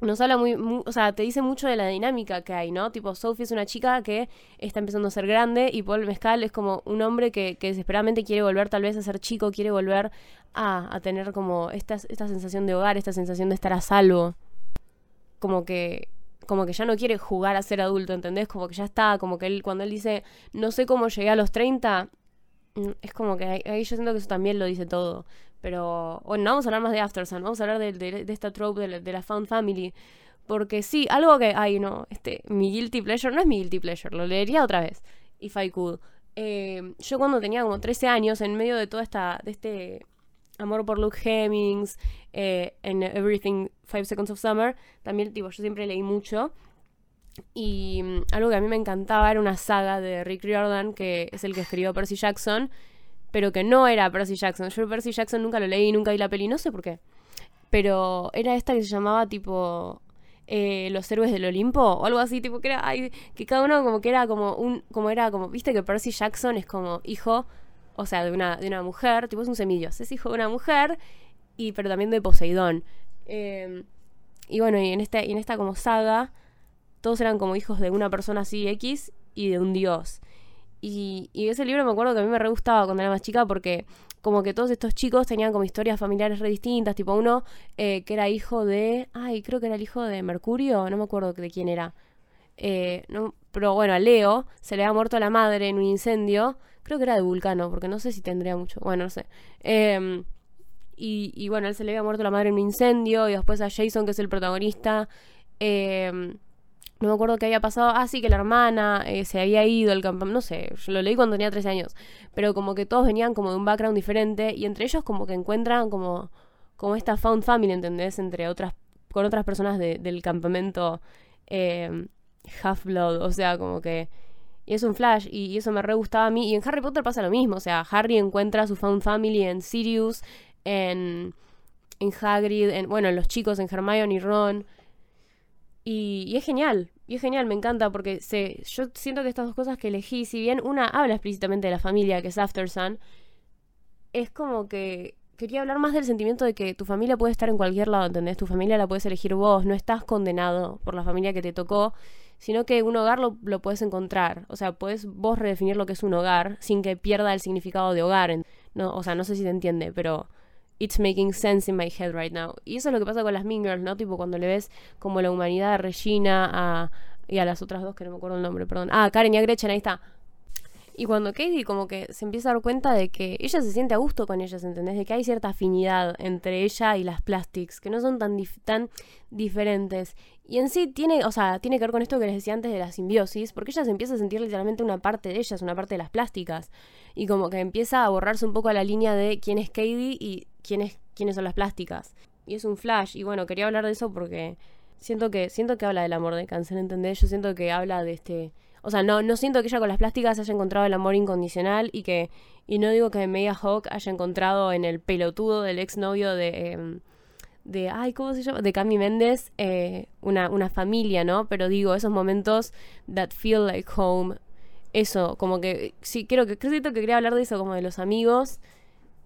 A: nos habla muy, o sea, te dice mucho de la dinámica que hay, ¿no? Tipo, Sophie es una chica que está empezando a ser grande y Paul Mezcal es como un hombre que, que desesperadamente quiere volver tal vez a ser chico, quiere volver a, a tener como esta, esta sensación de hogar, esta sensación de estar a salvo. Como que como que ya no quiere jugar a ser adulto, ¿entendés? Como que ya está, como que él, cuando él dice, no sé cómo llegué a los 30, mm, es como que ahí yo siento que eso también lo dice todo. Pero bueno, no vamos a hablar más de Aftersun, vamos a hablar de, de, esta trope de la, Found Family. Porque sí, algo que, ay no, este, mi guilty pleasure, no es mi guilty pleasure, lo leería otra vez, if I could. Eh, yo cuando tenía como 13 años, en medio de toda esta, de este amor por Luke Hemmings, eh, en Everything Five Seconds of Summer, también, tipo, yo siempre leí mucho. Y mm, algo que a mí me encantaba era una saga de Rick Riordan, que es el que escribió Percy Jackson, pero que no era Percy Jackson. Yo Percy Jackson nunca lo leí, nunca vi la peli, no sé por qué. Pero era esta que se llamaba tipo eh, Los héroes del Olimpo o algo así, tipo que era ay, que cada uno como que era como un como era como, viste que Percy Jackson es como hijo, o sea, de una de una mujer, tipo es un semidios, es hijo de una mujer y pero también de Poseidón. Em, y bueno, y en esta y en esta como saga todos eran como hijos de una persona así X y de un dios. Y, ese libro me acuerdo que a mí me re gustaba cuando era más chica porque como que todos estos chicos tenían como historias familiares re distintas, tipo uno eh, que era hijo de, ay, creo que era el hijo de Mercurio, no me acuerdo de quién era. Eh, pero bueno, a Leo se le había muerto a la madre en un incendio, creo que era de Vulcano, porque no sé si tendría mucho, bueno, no sé. Em, y, y bueno, él se le había muerto la madre en un incendio, y después a Jason, que es el protagonista, eh, no me acuerdo qué había pasado. Ah, sí, que la hermana eh, se había ido al campamento. No sé, yo lo leí cuando tenía 13 años. Pero como que todos venían como de un background diferente. Y entre ellos como que encuentran como, como esta found family, ¿entendés? Entre otras, con otras personas del campamento eh, Half-Blood. O sea, como que... Y es un flash, y, eso me re gustaba a mí. Y en Harry Potter pasa lo mismo. O sea, Harry encuentra su found family en Sirius, en, en Hagrid, en, bueno, en los chicos, en Hermione y Ron. Y, es genial, y es genial, me encanta porque se, yo siento que estas dos cosas que elegí, si bien una habla explícitamente de la familia, que es After Sun, es como que quería hablar más del sentimiento de que tu familia puede estar en cualquier lado, ¿entendés? Tu familia la puedes elegir vos, no estás condenado por la familia que te tocó, sino que un hogar lo, lo puedes encontrar. O sea, puedes vos redefinir lo que es un hogar sin que pierda el significado de hogar. No, o sea, no sé si te entiende, pero it's making sense in my head right now. Y eso es lo que pasa con las Mean Girls, ¿no? Tipo cuando le ves como la humanidad de Regina a, y a las otras dos que no me acuerdo el nombre, perdón. Ah, Karen y a Gretchen, ahí está. Y cuando Katie como que se empieza a dar cuenta de que ella se siente a gusto con ellas, ¿entendés? De que hay cierta afinidad entre ella y las plastics, que no son tan, tan diferentes. Y en sí tiene, o sea, tiene que ver con esto que les decía antes de la simbiosis, porque ella se empieza a sentir literalmente una parte de ellas, una parte de las plásticas. Y como que empieza a borrarse un poco la línea de quién es Katie y quién es, quiénes son las plásticas. Y es un flash. Y bueno, quería hablar de eso porque siento que, siento que habla del amor de cáncer, ¿entendés? Yo siento que habla de este o sea, no, no siento que ella con las plásticas haya encontrado el amor incondicional y que. Y no digo que Mega Hawk haya encontrado en el pelotudo del exnovio de. Em, de. Ay, ¿cómo se llama? De Cami Méndez. Eh, una, una familia, ¿no? Pero digo, esos momentos that feel like home. Eso, como que. Sí, creo que. Creo que quería hablar de eso, como de los amigos.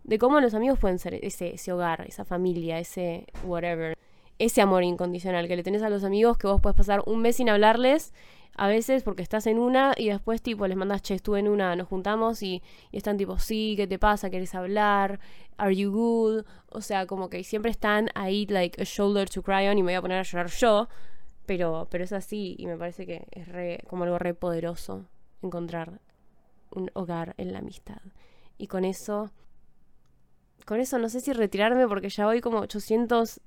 A: De cómo los amigos pueden ser ese, ese hogar, esa familia, ese whatever. Ese amor incondicional que le tenés a los amigos que vos puedes pasar un mes sin hablarles a veces porque estás en una y después tipo les mandas, che, estuve en una, nos juntamos y, están tipo, sí, ¿qué te pasa? ¿Quieres hablar? ¿Are you good? O sea, como que siempre están ahí like a shoulder to cry on y me voy a poner a llorar yo, pero, pero es así y me parece que es re, como algo re poderoso encontrar un hogar en la amistad. Y con eso con eso no sé si retirarme porque ya voy como 800,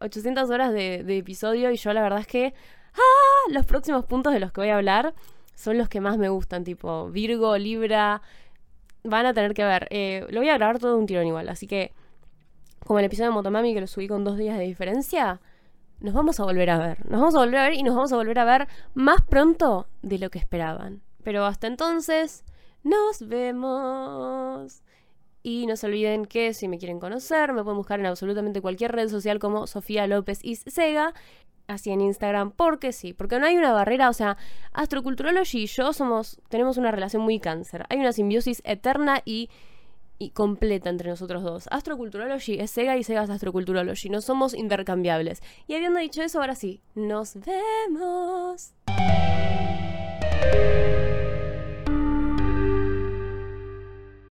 A: 800 eh, horas de, de, episodio y yo la verdad es que ¡Ah! Los próximos puntos de los que voy a hablar son los que más me gustan, tipo Virgo, Libra. Van a tener que ver. Eh, lo voy a grabar todo un tirón igual, así que como el episodio de Motomami que lo subí con dos días de diferencia, nos vamos a volver a ver. Nos vamos a volver a ver y nos vamos a volver a ver más pronto de lo que esperaban. Pero hasta entonces, nos vemos. Y no se olviden que si me quieren conocer, me pueden buscar en absolutamente cualquier red social como Sofía López y Sega así en Instagram, porque sí, porque no hay una barrera, o sea, Astroculturology y yo somos, tenemos una relación muy cáncer, hay una simbiosis eterna y, y completa entre nosotros dos. Astroculturology es Sega y Sega es Astroculturology, no somos intercambiables. Y habiendo dicho eso, ahora sí, nos vemos.